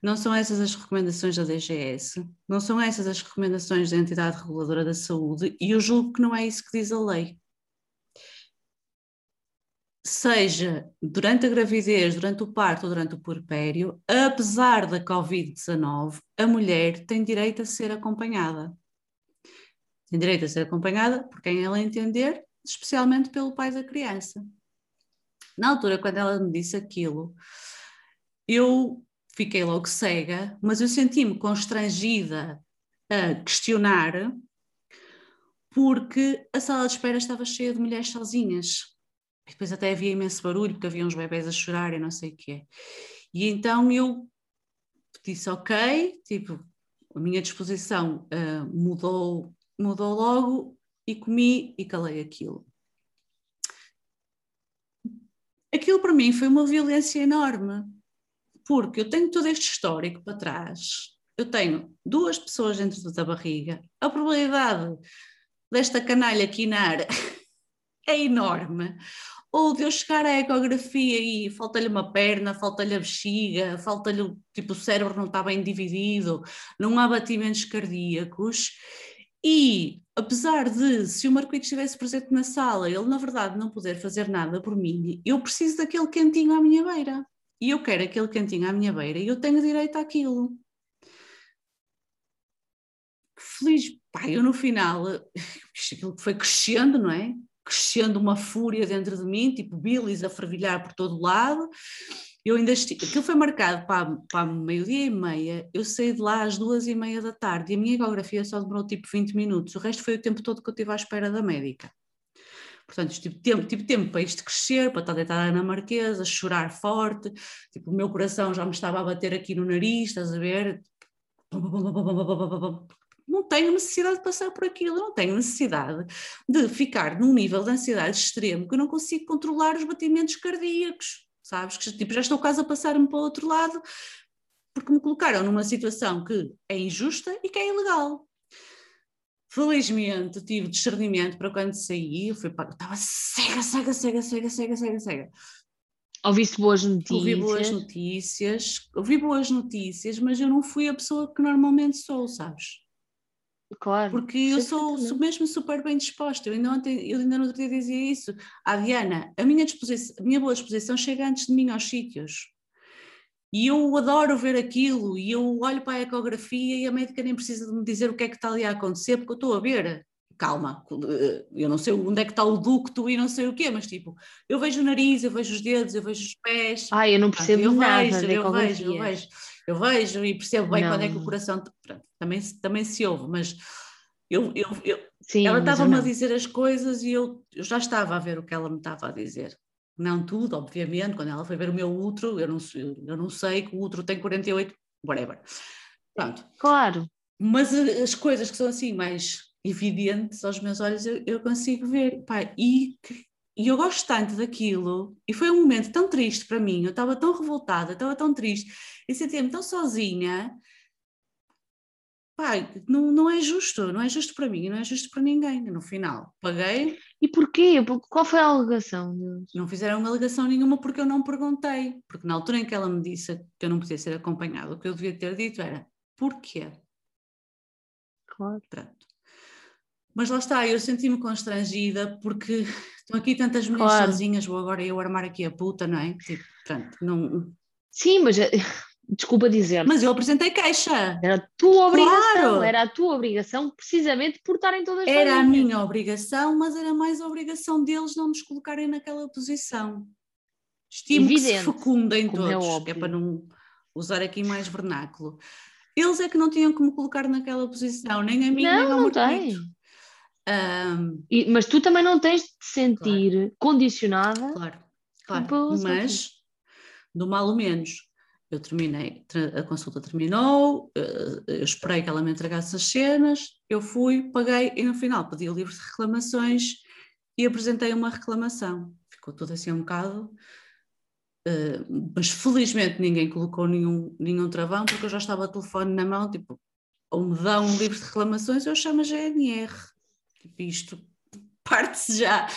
não são essas as recomendações da DGS, não são essas as recomendações da Entidade Reguladora da Saúde, e eu julgo que não é isso que diz a lei. Seja durante a gravidez, durante o parto ou durante o puerpério, apesar da Covid-19, a mulher tem direito a ser acompanhada. Tem direito a ser acompanhada por quem ela entender, especialmente pelo pai da criança. Na altura, quando ela me disse aquilo, eu fiquei logo cega, mas eu senti-me constrangida a questionar, porque a sala de espera estava cheia de mulheres sozinhas. E depois até havia imenso barulho, porque havia uns bebés a chorar e não sei o quê. E então eu disse, ok, tipo, a minha disposição uh, mudou, mudou logo e comi e calei aquilo aquilo para mim foi uma violência enorme, porque eu tenho todo este histórico para trás, eu tenho duas pessoas dentro da barriga, a probabilidade desta canalha quinar [LAUGHS] é enorme. Ou de eu chegar à ecografia e falta-lhe uma perna, falta-lhe a bexiga, falta-lhe, tipo, o cérebro não está bem dividido, não há batimentos cardíacos. E apesar de, se o Marquito estivesse presente na sala, ele na verdade não poder fazer nada por mim, eu preciso daquele cantinho à minha beira. E eu quero aquele cantinho à minha beira e eu tenho direito àquilo. Feliz, pá, eu no final, [LAUGHS] aquilo que foi crescendo, não é? Crescendo uma fúria dentro de mim, tipo bilis a fervilhar por todo lado. Eu ainda estive, aquilo foi marcado para, para meio-dia e meia, eu saí de lá às duas e meia da tarde e a minha ecografia só demorou tipo 20 minutos, o resto foi o tempo todo que eu estive à espera da médica. Portanto, tive tempo, tive tempo para isto crescer, para estar deitada na marquesa, chorar forte, tipo, o meu coração já me estava a bater aqui no nariz, estás a ver? Não tenho necessidade de passar por aquilo, não tenho necessidade de ficar num nível de ansiedade extremo que eu não consigo controlar os batimentos cardíacos sabes? Que tipo, já estou quase a passar-me para o outro lado porque me colocaram numa situação que é injusta e que é ilegal. Felizmente tive discernimento para quando saí, eu, fui para, eu estava cega, cega, cega, cega, cega, cega, cega. Ouviste boas notícias? Ouvi boas notícias, ouvi boas notícias, mas eu não fui a pessoa que normalmente sou, sabes? Claro. Porque eu sou, sou, mesmo super bem disposta. Eu ainda, ontem, eu ainda no outro dia dizia isso. À Diana, a minha, disposição, a minha boa disposição chega antes de mim aos sítios. E eu adoro ver aquilo, e eu olho para a ecografia e a médica nem precisa de me dizer o que é que está ali a acontecer, porque eu estou a ver. Calma, eu não sei onde é que está o ducto e não sei o quê, mas tipo, eu vejo o nariz, eu vejo os dedos, eu vejo os pés. Ah, eu não percebo eu nada vejo, eu vejo, eu vejo eu vejo e percebo bem não. quando é que o coração. Pronto, também, também se ouve, mas eu, eu, eu Sim, ela estava-me a dizer as coisas e eu, eu já estava a ver o que ela me estava a dizer. Não tudo, obviamente, quando ela foi ver o meu útero, eu não, eu não sei que o útero tem 48, whatever. Pronto. Claro. Mas as coisas que são assim mais evidentes aos meus olhos, eu, eu consigo ver. Pá, e que e eu gosto tanto daquilo, e foi um momento tão triste para mim, eu estava tão revoltada, estava tão triste, e sentia-me tão sozinha. Pai, não, não é justo, não é justo para mim, não é justo para ninguém. No final, paguei. E porquê? Qual foi a alegação? Não fizeram uma alegação nenhuma porque eu não perguntei. Porque na altura em que ela me disse que eu não podia ser acompanhada, o que eu devia ter dito era porquê? Claro. Pronto. Mas lá está, eu senti-me constrangida porque [LAUGHS] estão aqui tantas mulheres claro. sozinhas, vou agora eu armar aqui a puta, não é? Tipo, pronto, não... Sim, mas eh, [LAUGHS] desculpa dizer. Mas eu apresentei queixa. Era a tua obrigação, claro. era a tua obrigação, precisamente por estarem todas Era a minha obrigação, mas era mais a obrigação deles não nos colocarem naquela posição. Estimo Evidente, que se fecundem é todos, é, é para não usar aqui mais vernáculo. Eles é que não tinham que me colocar naquela posição, nem a mim, não, nem ao não tem. Um, e, mas tu também não tens de te sentir claro. condicionada. Claro, claro. Mas, do mal ou menos, eu terminei, a consulta terminou, eh, eu esperei que ela me entregasse as cenas, eu fui, paguei e no final pedi o livro de reclamações e apresentei uma reclamação. Ficou tudo assim um bocado. Uh, mas felizmente ninguém colocou nenhum, nenhum travão, porque eu já estava o telefone na mão, tipo, ou me dá um livro de reclamações, eu chamo a GNR. Tipo, isto [LAUGHS] parte-se já.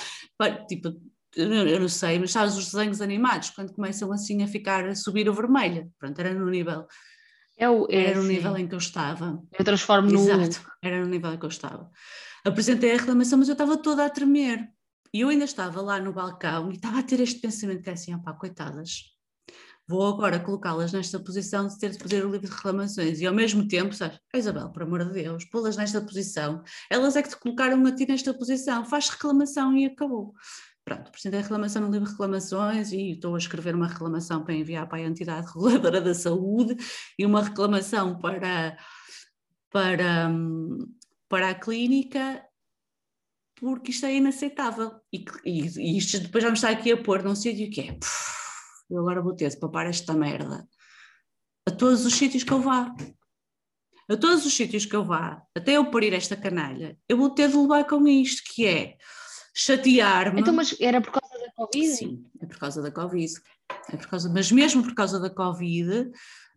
Tipo, eu não sei, mas sabes os desenhos animados, quando começam assim a ficar, a subir o vermelho, pronto, era no nível, É o, é, era no nível em que eu estava. Eu transformo no. Exato, era no nível em que eu estava. Apresentei a reclamação, mas eu estava toda a tremer. E eu ainda estava lá no balcão e estava a ter este pensamento que é assim, opá, coitadas, vou agora colocá-las nesta posição de ter de fazer o livro de reclamações e ao mesmo tempo, sabes, "Oh, Isabel, por amor de Deus, pô-las nesta posição, elas é que te colocaram a ti nesta posição, faz reclamação e acabou. Pronto, apresentei a reclamação no livro de reclamações e estou a escrever uma reclamação para enviar para a entidade [LAUGHS] reguladora da saúde e uma reclamação para, para, para a clínica porque isto é inaceitável. E, e, e isto depois vamos estar aqui a pôr num sítio que é "Puf, eu agora vou ter de papar esta merda a todos os sítios que eu vá. A todos os sítios que eu vá, até eu parir esta canalha, eu vou ter de levar com isto, que é chatear-me. Então, mas era por causa da Covid? Sim, é por causa da Covid. É por causa, mas mesmo por causa da Covid,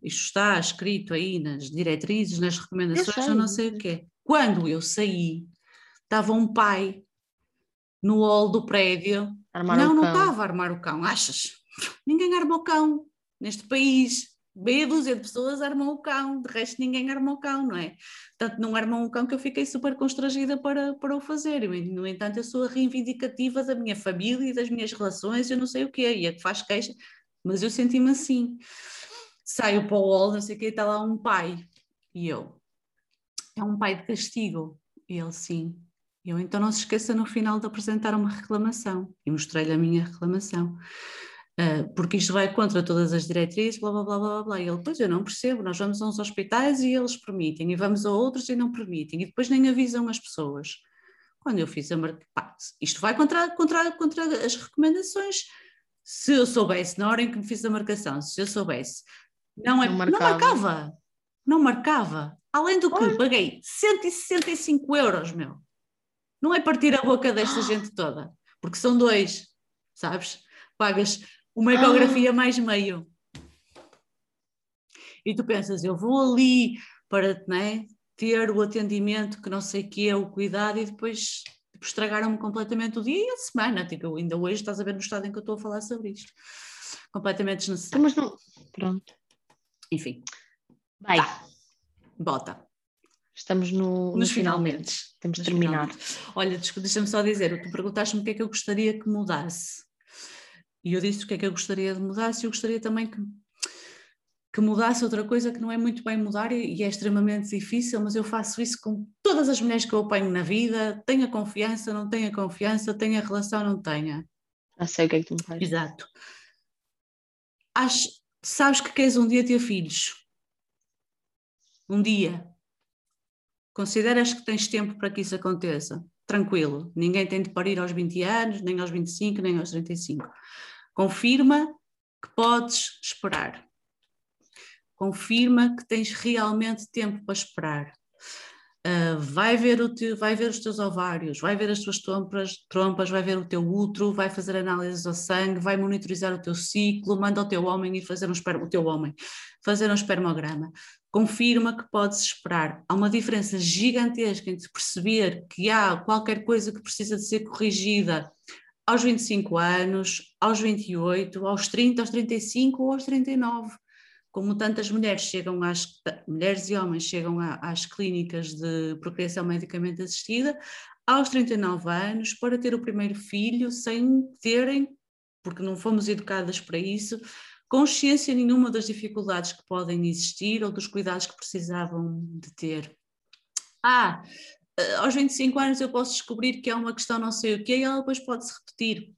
isto está escrito aí nas diretrizes, nas recomendações, eu, não sei o quê. Quando eu saí, estava um pai no hall do prédio. Armar não, não estava a armar o cão, achas? Ninguém arma o cão neste país. Meia dúzia de pessoas armam o cão, de resto ninguém arma o cão, não é? Tanto não armam o cão que eu fiquei super constrangida para, para o fazer. Eu, no entanto, eu sou a reivindicativa da minha família e das minhas relações, eu não sei o quê, e a que faz queixa, mas eu senti-me assim. Saio para o hall, não sei o quê, e está lá um pai. E eu, é um pai de castigo. E ele, sim. E eu, então não se esqueça no final de apresentar uma reclamação. E mostrei-lhe a minha reclamação. Uh, porque isto vai contra todas as diretrizes, blá blá blá blá blá. E ele, pois eu não percebo, nós vamos a uns hospitais e eles permitem, e vamos a outros e não permitem, e depois nem avisam as pessoas. Quando eu fiz a marca, isto vai contra, contra, contra as recomendações. Se eu soubesse, na hora em que me fiz a marcação, se eu soubesse, não, é, Não não, marcava. marcava. não marcava. Além do que Olha. paguei 165 euros, meu. Não é partir a boca desta [GASPS] gente toda, porque são dois, sabes? Pagas uma ecografia mais meio. E tu pensas, eu vou ali para né, ter o atendimento que não sei o que é, o cuidado, e depois tipo, estragaram-me completamente o dia e a semana. Tipo, ainda hoje estás a ver no estado em que eu estou a falar sobre isto. Completamente desnecessário. Mas não. Pronto. Enfim, Vai. Tá. bota. Estamos no, no Nos finalmente. finalmente. Temos finalmente. Olha, deixa-me só dizer, tu perguntaste-me o que é que eu gostaria que mudasse. E eu disse o que é que eu gostaria de mudasse, e eu gostaria também que, que mudasse outra coisa que não é muito bem mudar e, e é extremamente difícil, mas eu faço isso com todas as mulheres que eu apanho na vida, tenha confiança, não tenha confiança, tenha relação, não tenha. Já sei o que é que tu me fazes. Exato. Acho, sabes que queres um dia ter filhos. Um dia. Consideras que tens tempo para que isso aconteça? Tranquilo. Ninguém tem de parir aos 20 anos, nem aos 25, nem aos 35. Confirma que podes esperar. Confirma que tens realmente tempo para esperar. Uh, vai, ver o teu, vai ver os teus ovários, vai ver as tuas trompas, trompas, vai ver o teu útero, vai fazer análises ao sangue, vai monitorizar o teu ciclo, manda ao teu homem ir fazer um esperma, o teu homem fazer um espermograma. Confirma que podes esperar. Há uma diferença gigantesca entre perceber que há qualquer coisa que precisa de ser corrigida aos 25 anos, aos 28, aos 30, aos 35 ou aos 39 como tantas mulheres chegam às mulheres e homens chegam a, às clínicas de procriação medicamente assistida aos 39 anos para ter o primeiro filho sem terem, porque não fomos educadas para isso, consciência nenhuma das dificuldades que podem existir ou dos cuidados que precisavam de ter. Ah, aos 25 anos eu posso descobrir que é uma questão não sei o quê e ela depois pode-se repetir.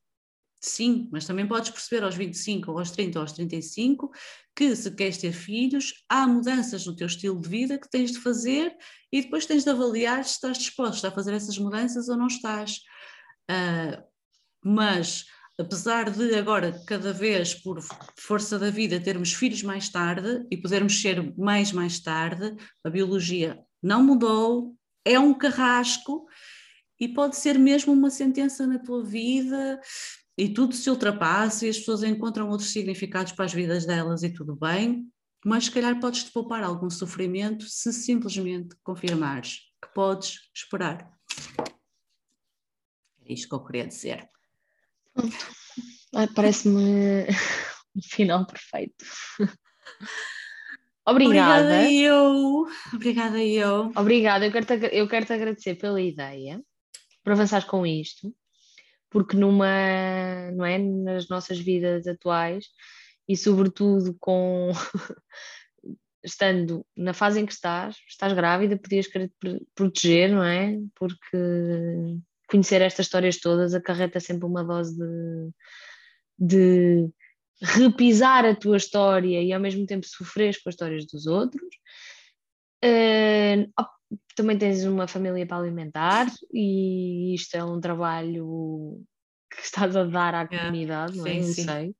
Sim, mas também podes perceber aos 25, ou aos 30, ou aos 35, que se queres ter filhos, há mudanças no teu estilo de vida que tens de fazer e depois tens de avaliar se estás disposto a fazer essas mudanças ou não estás. Uh, mas, apesar de agora, cada vez por força da vida, termos filhos mais tarde e podermos ser mais mais tarde, a biologia não mudou, é um carrasco e pode ser mesmo uma sentença na tua vida e tudo se ultrapassa e as pessoas encontram outros significados para as vidas delas e tudo bem, mas se calhar podes-te poupar algum sofrimento se simplesmente confirmares que podes esperar. É isto que eu queria dizer. Parece-me [LAUGHS] um final perfeito. [LAUGHS] Obrigada. Obrigada eu. Obrigada eu. Obrigada, eu quero-te eu quero -te agradecer pela ideia, por avançar com isto, porque numa, não é, nas nossas vidas atuais e sobretudo com [LAUGHS] estando na fase em que estás, estás grávida, podias querer te proteger, não é? Porque conhecer estas histórias todas acarreta sempre uma dose de, de repisar a tua história e ao mesmo tempo sofreres com as histórias dos outros. Uh, também tens uma família para alimentar e isto é um trabalho que estás a dar à comunidade, não é? Sim, sim. sei.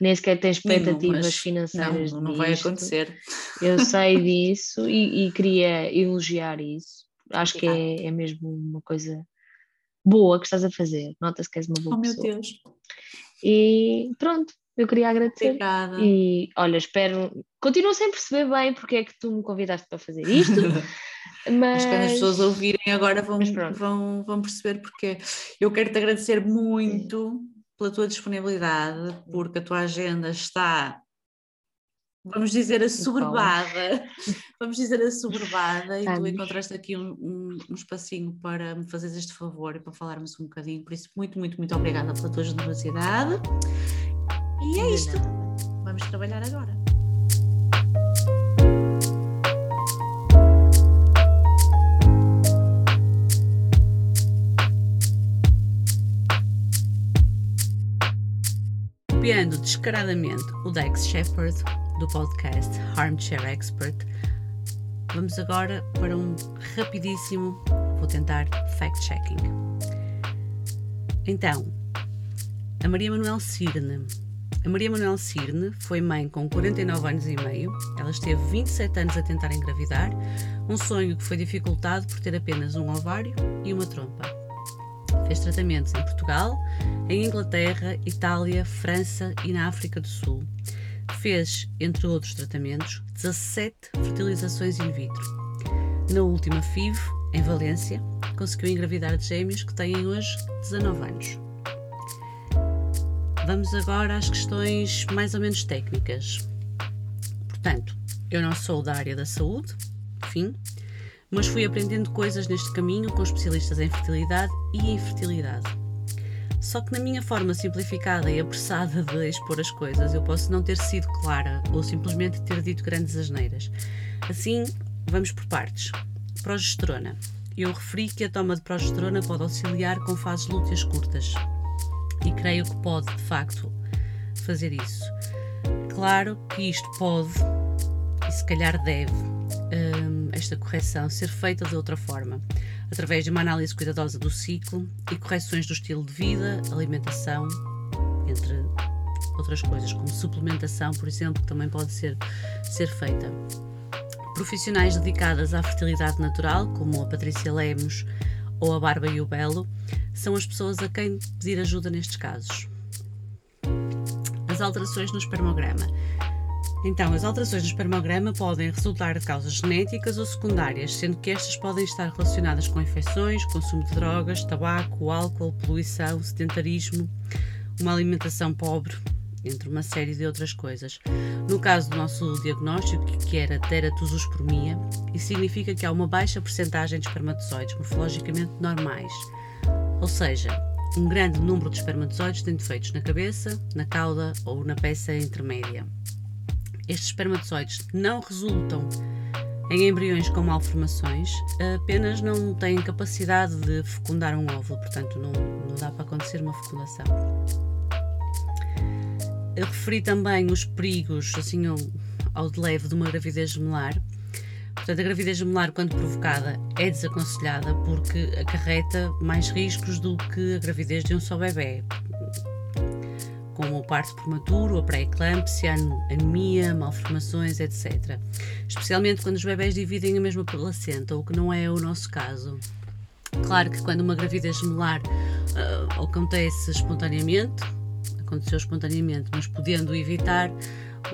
Nem sequer tens expectativas não, financeiras. Não, não vai acontecer. Eu [LAUGHS] sei disso e, e queria elogiar isso. Acho que é, é mesmo uma coisa boa que estás a fazer. Nota-se que és uma boa oh, pessoa. Oh meu Deus. E pronto, eu queria agradecer. Obrigada. E olha, espero. Continuo sem perceber bem porque é que tu me convidaste para fazer isto. [LAUGHS] mas... quando as pessoas ouvirem agora vão, vão, vão perceber porque eu quero te agradecer muito pela tua disponibilidade, porque a tua agenda está vamos dizer, assoberbada, [LAUGHS] vamos dizer assoberbada, e tu encontraste aqui um, um, um, espacinho para me fazeres este favor e para falarmos um bocadinho, por isso muito, muito, muito obrigada pela tua generosidade, e é isto, vamos trabalhar agora. Copiando descaradamente o Dex Shepard, do podcast Armchair Expert. Vamos agora para um rapidíssimo, vou tentar fact-checking. Então, a Maria Manuel Cirne. A Maria Manuel Cirne foi mãe com 49 anos e meio. Ela esteve 27 anos a tentar engravidar, um sonho que foi dificultado por ter apenas um ovário e uma trompa. Fez tratamentos em Portugal, em Inglaterra, Itália, França e na África do Sul fez, entre outros tratamentos, 17 fertilizações in vitro. Na última FIV, em Valência, conseguiu engravidar de gêmeos que têm hoje 19 anos. Vamos agora às questões mais ou menos técnicas. Portanto, eu não sou da área da saúde, fim, mas fui aprendendo coisas neste caminho com especialistas em fertilidade e infertilidade. Só que na minha forma simplificada e apressada de expor as coisas, eu posso não ter sido clara ou simplesmente ter dito grandes asneiras. Assim, vamos por partes. Progesterona. Eu referi que a toma de progesterona pode auxiliar com fases lúteas curtas. E creio que pode, de facto, fazer isso. Claro que isto pode, e se calhar deve, hum, esta correção ser feita de outra forma através de uma análise cuidadosa do ciclo e correções do estilo de vida, alimentação, entre outras coisas, como suplementação, por exemplo, também pode ser, ser feita. Profissionais dedicadas à fertilidade natural, como a Patrícia Lemos ou a Barba e o Belo, são as pessoas a quem pedir ajuda nestes casos. As alterações no espermograma. Então, as alterações no espermograma podem resultar de causas genéticas ou secundárias, sendo que estas podem estar relacionadas com infecções, consumo de drogas, tabaco, álcool, poluição, sedentarismo, uma alimentação pobre, entre uma série de outras coisas. No caso do nosso diagnóstico, que era teratozoospermia, isso significa que há uma baixa percentagem de espermatozoides morfologicamente normais, ou seja, um grande número de espermatozoides tem defeitos na cabeça, na cauda ou na peça intermédia. Estes espermatozoides não resultam em embriões com malformações, apenas não têm capacidade de fecundar um óvulo, portanto, não, não dá para acontecer uma fecundação. Eu referi também os perigos, assim, ao, ao de leve de uma gravidez gemelar. Portanto, a gravidez gemelar, quando provocada, é desaconselhada porque acarreta mais riscos do que a gravidez de um só bebê como o parto prematuro, a pré-eclâmpsia, anemia, malformações, etc. Especialmente quando os bebés dividem a mesma placenta, o que não é o nosso caso. Claro que quando uma gravidez gemelar uh, acontece espontaneamente, aconteceu espontaneamente, mas podendo evitar,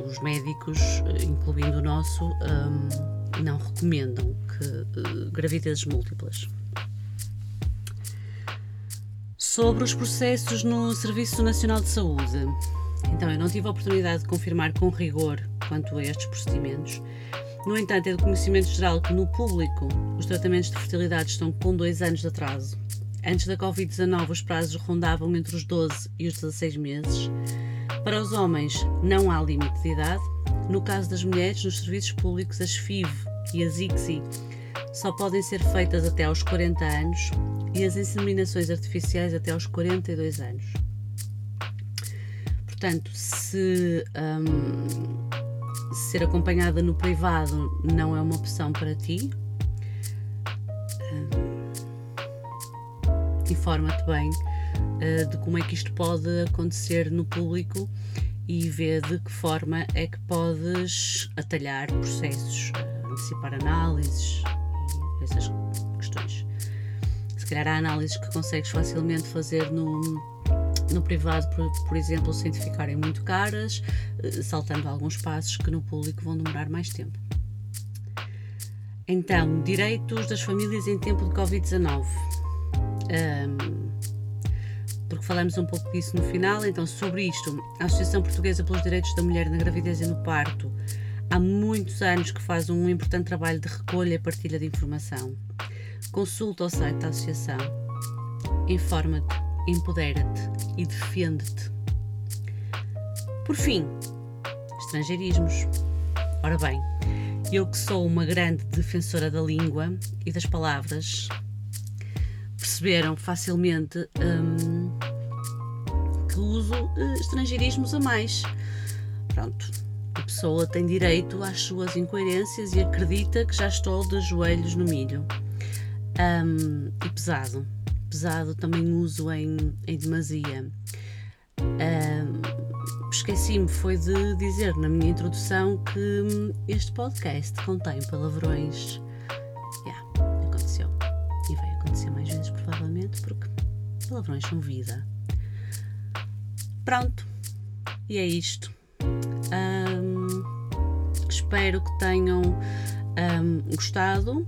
os médicos, incluindo o nosso, um, não recomendam que uh, gravidezes múltiplas. Sobre os processos no Serviço Nacional de Saúde. Então, eu não tive a oportunidade de confirmar com rigor quanto a estes procedimentos. No entanto, é de conhecimento geral que no público os tratamentos de fertilidade estão com dois anos de atraso. Antes da Covid-19, os prazos rondavam entre os 12 e os 16 meses. Para os homens, não há limite de idade. No caso das mulheres, nos serviços públicos, as FIV e as ICSI só podem ser feitas até aos 40 anos e as inseminações artificiais até aos 42 anos. Portanto, se um, ser acompanhada no privado não é uma opção para ti, informa-te bem uh, de como é que isto pode acontecer no público e vê de que forma é que podes atalhar processos, uh, antecipar análises e essas questões. Se calhar há análises que consegues facilmente fazer no no privado, por, por exemplo, sem ficarem muito caras, eh, saltando alguns passos que no público vão demorar mais tempo. Então, direitos das famílias em tempo de Covid-19. Um, porque falamos um pouco disso no final, então sobre isto, a Associação Portuguesa pelos Direitos da Mulher na Gravidez e no Parto há muitos anos que faz um importante trabalho de recolha e partilha de informação. Consulta o site da Associação, informa-te empodera-te e defende-te. Por fim, estrangeirismos. Ora bem, eu que sou uma grande defensora da língua e das palavras, perceberam facilmente hum, que uso uh, estrangeirismos a mais. Pronto, a pessoa tem direito às suas incoerências e acredita que já estou de joelhos no milho. Um, e pesado pesado também uso em, em demasia. Uh, Esqueci-me foi de dizer na minha introdução que este podcast contém palavrões. Provavelmente, porque palavrões são vida. Pronto, e é isto. Um, espero que tenham um, gostado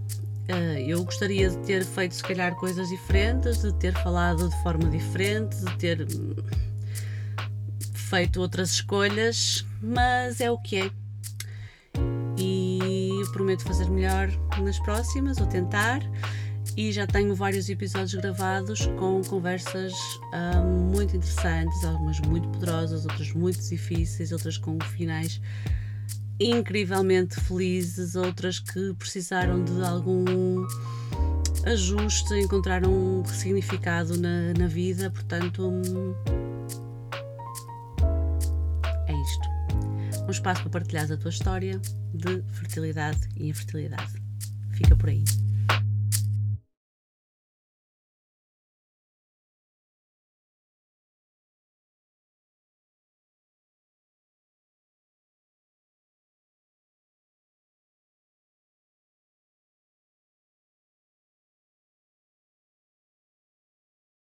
Uh, eu gostaria de ter feito, se calhar, coisas diferentes, de ter falado de forma diferente, de ter hum, feito outras escolhas, mas é o que é. E prometo fazer melhor nas próximas, ou tentar. E já tenho vários episódios gravados com conversas hum, muito interessantes, algumas muito poderosas, outras muito difíceis, outras com finais incrivelmente felizes, outras que precisaram de algum ajuste, encontraram um significado na, na vida, portanto é isto. Um espaço para partilhar a tua história de fertilidade e infertilidade. Fica por aí.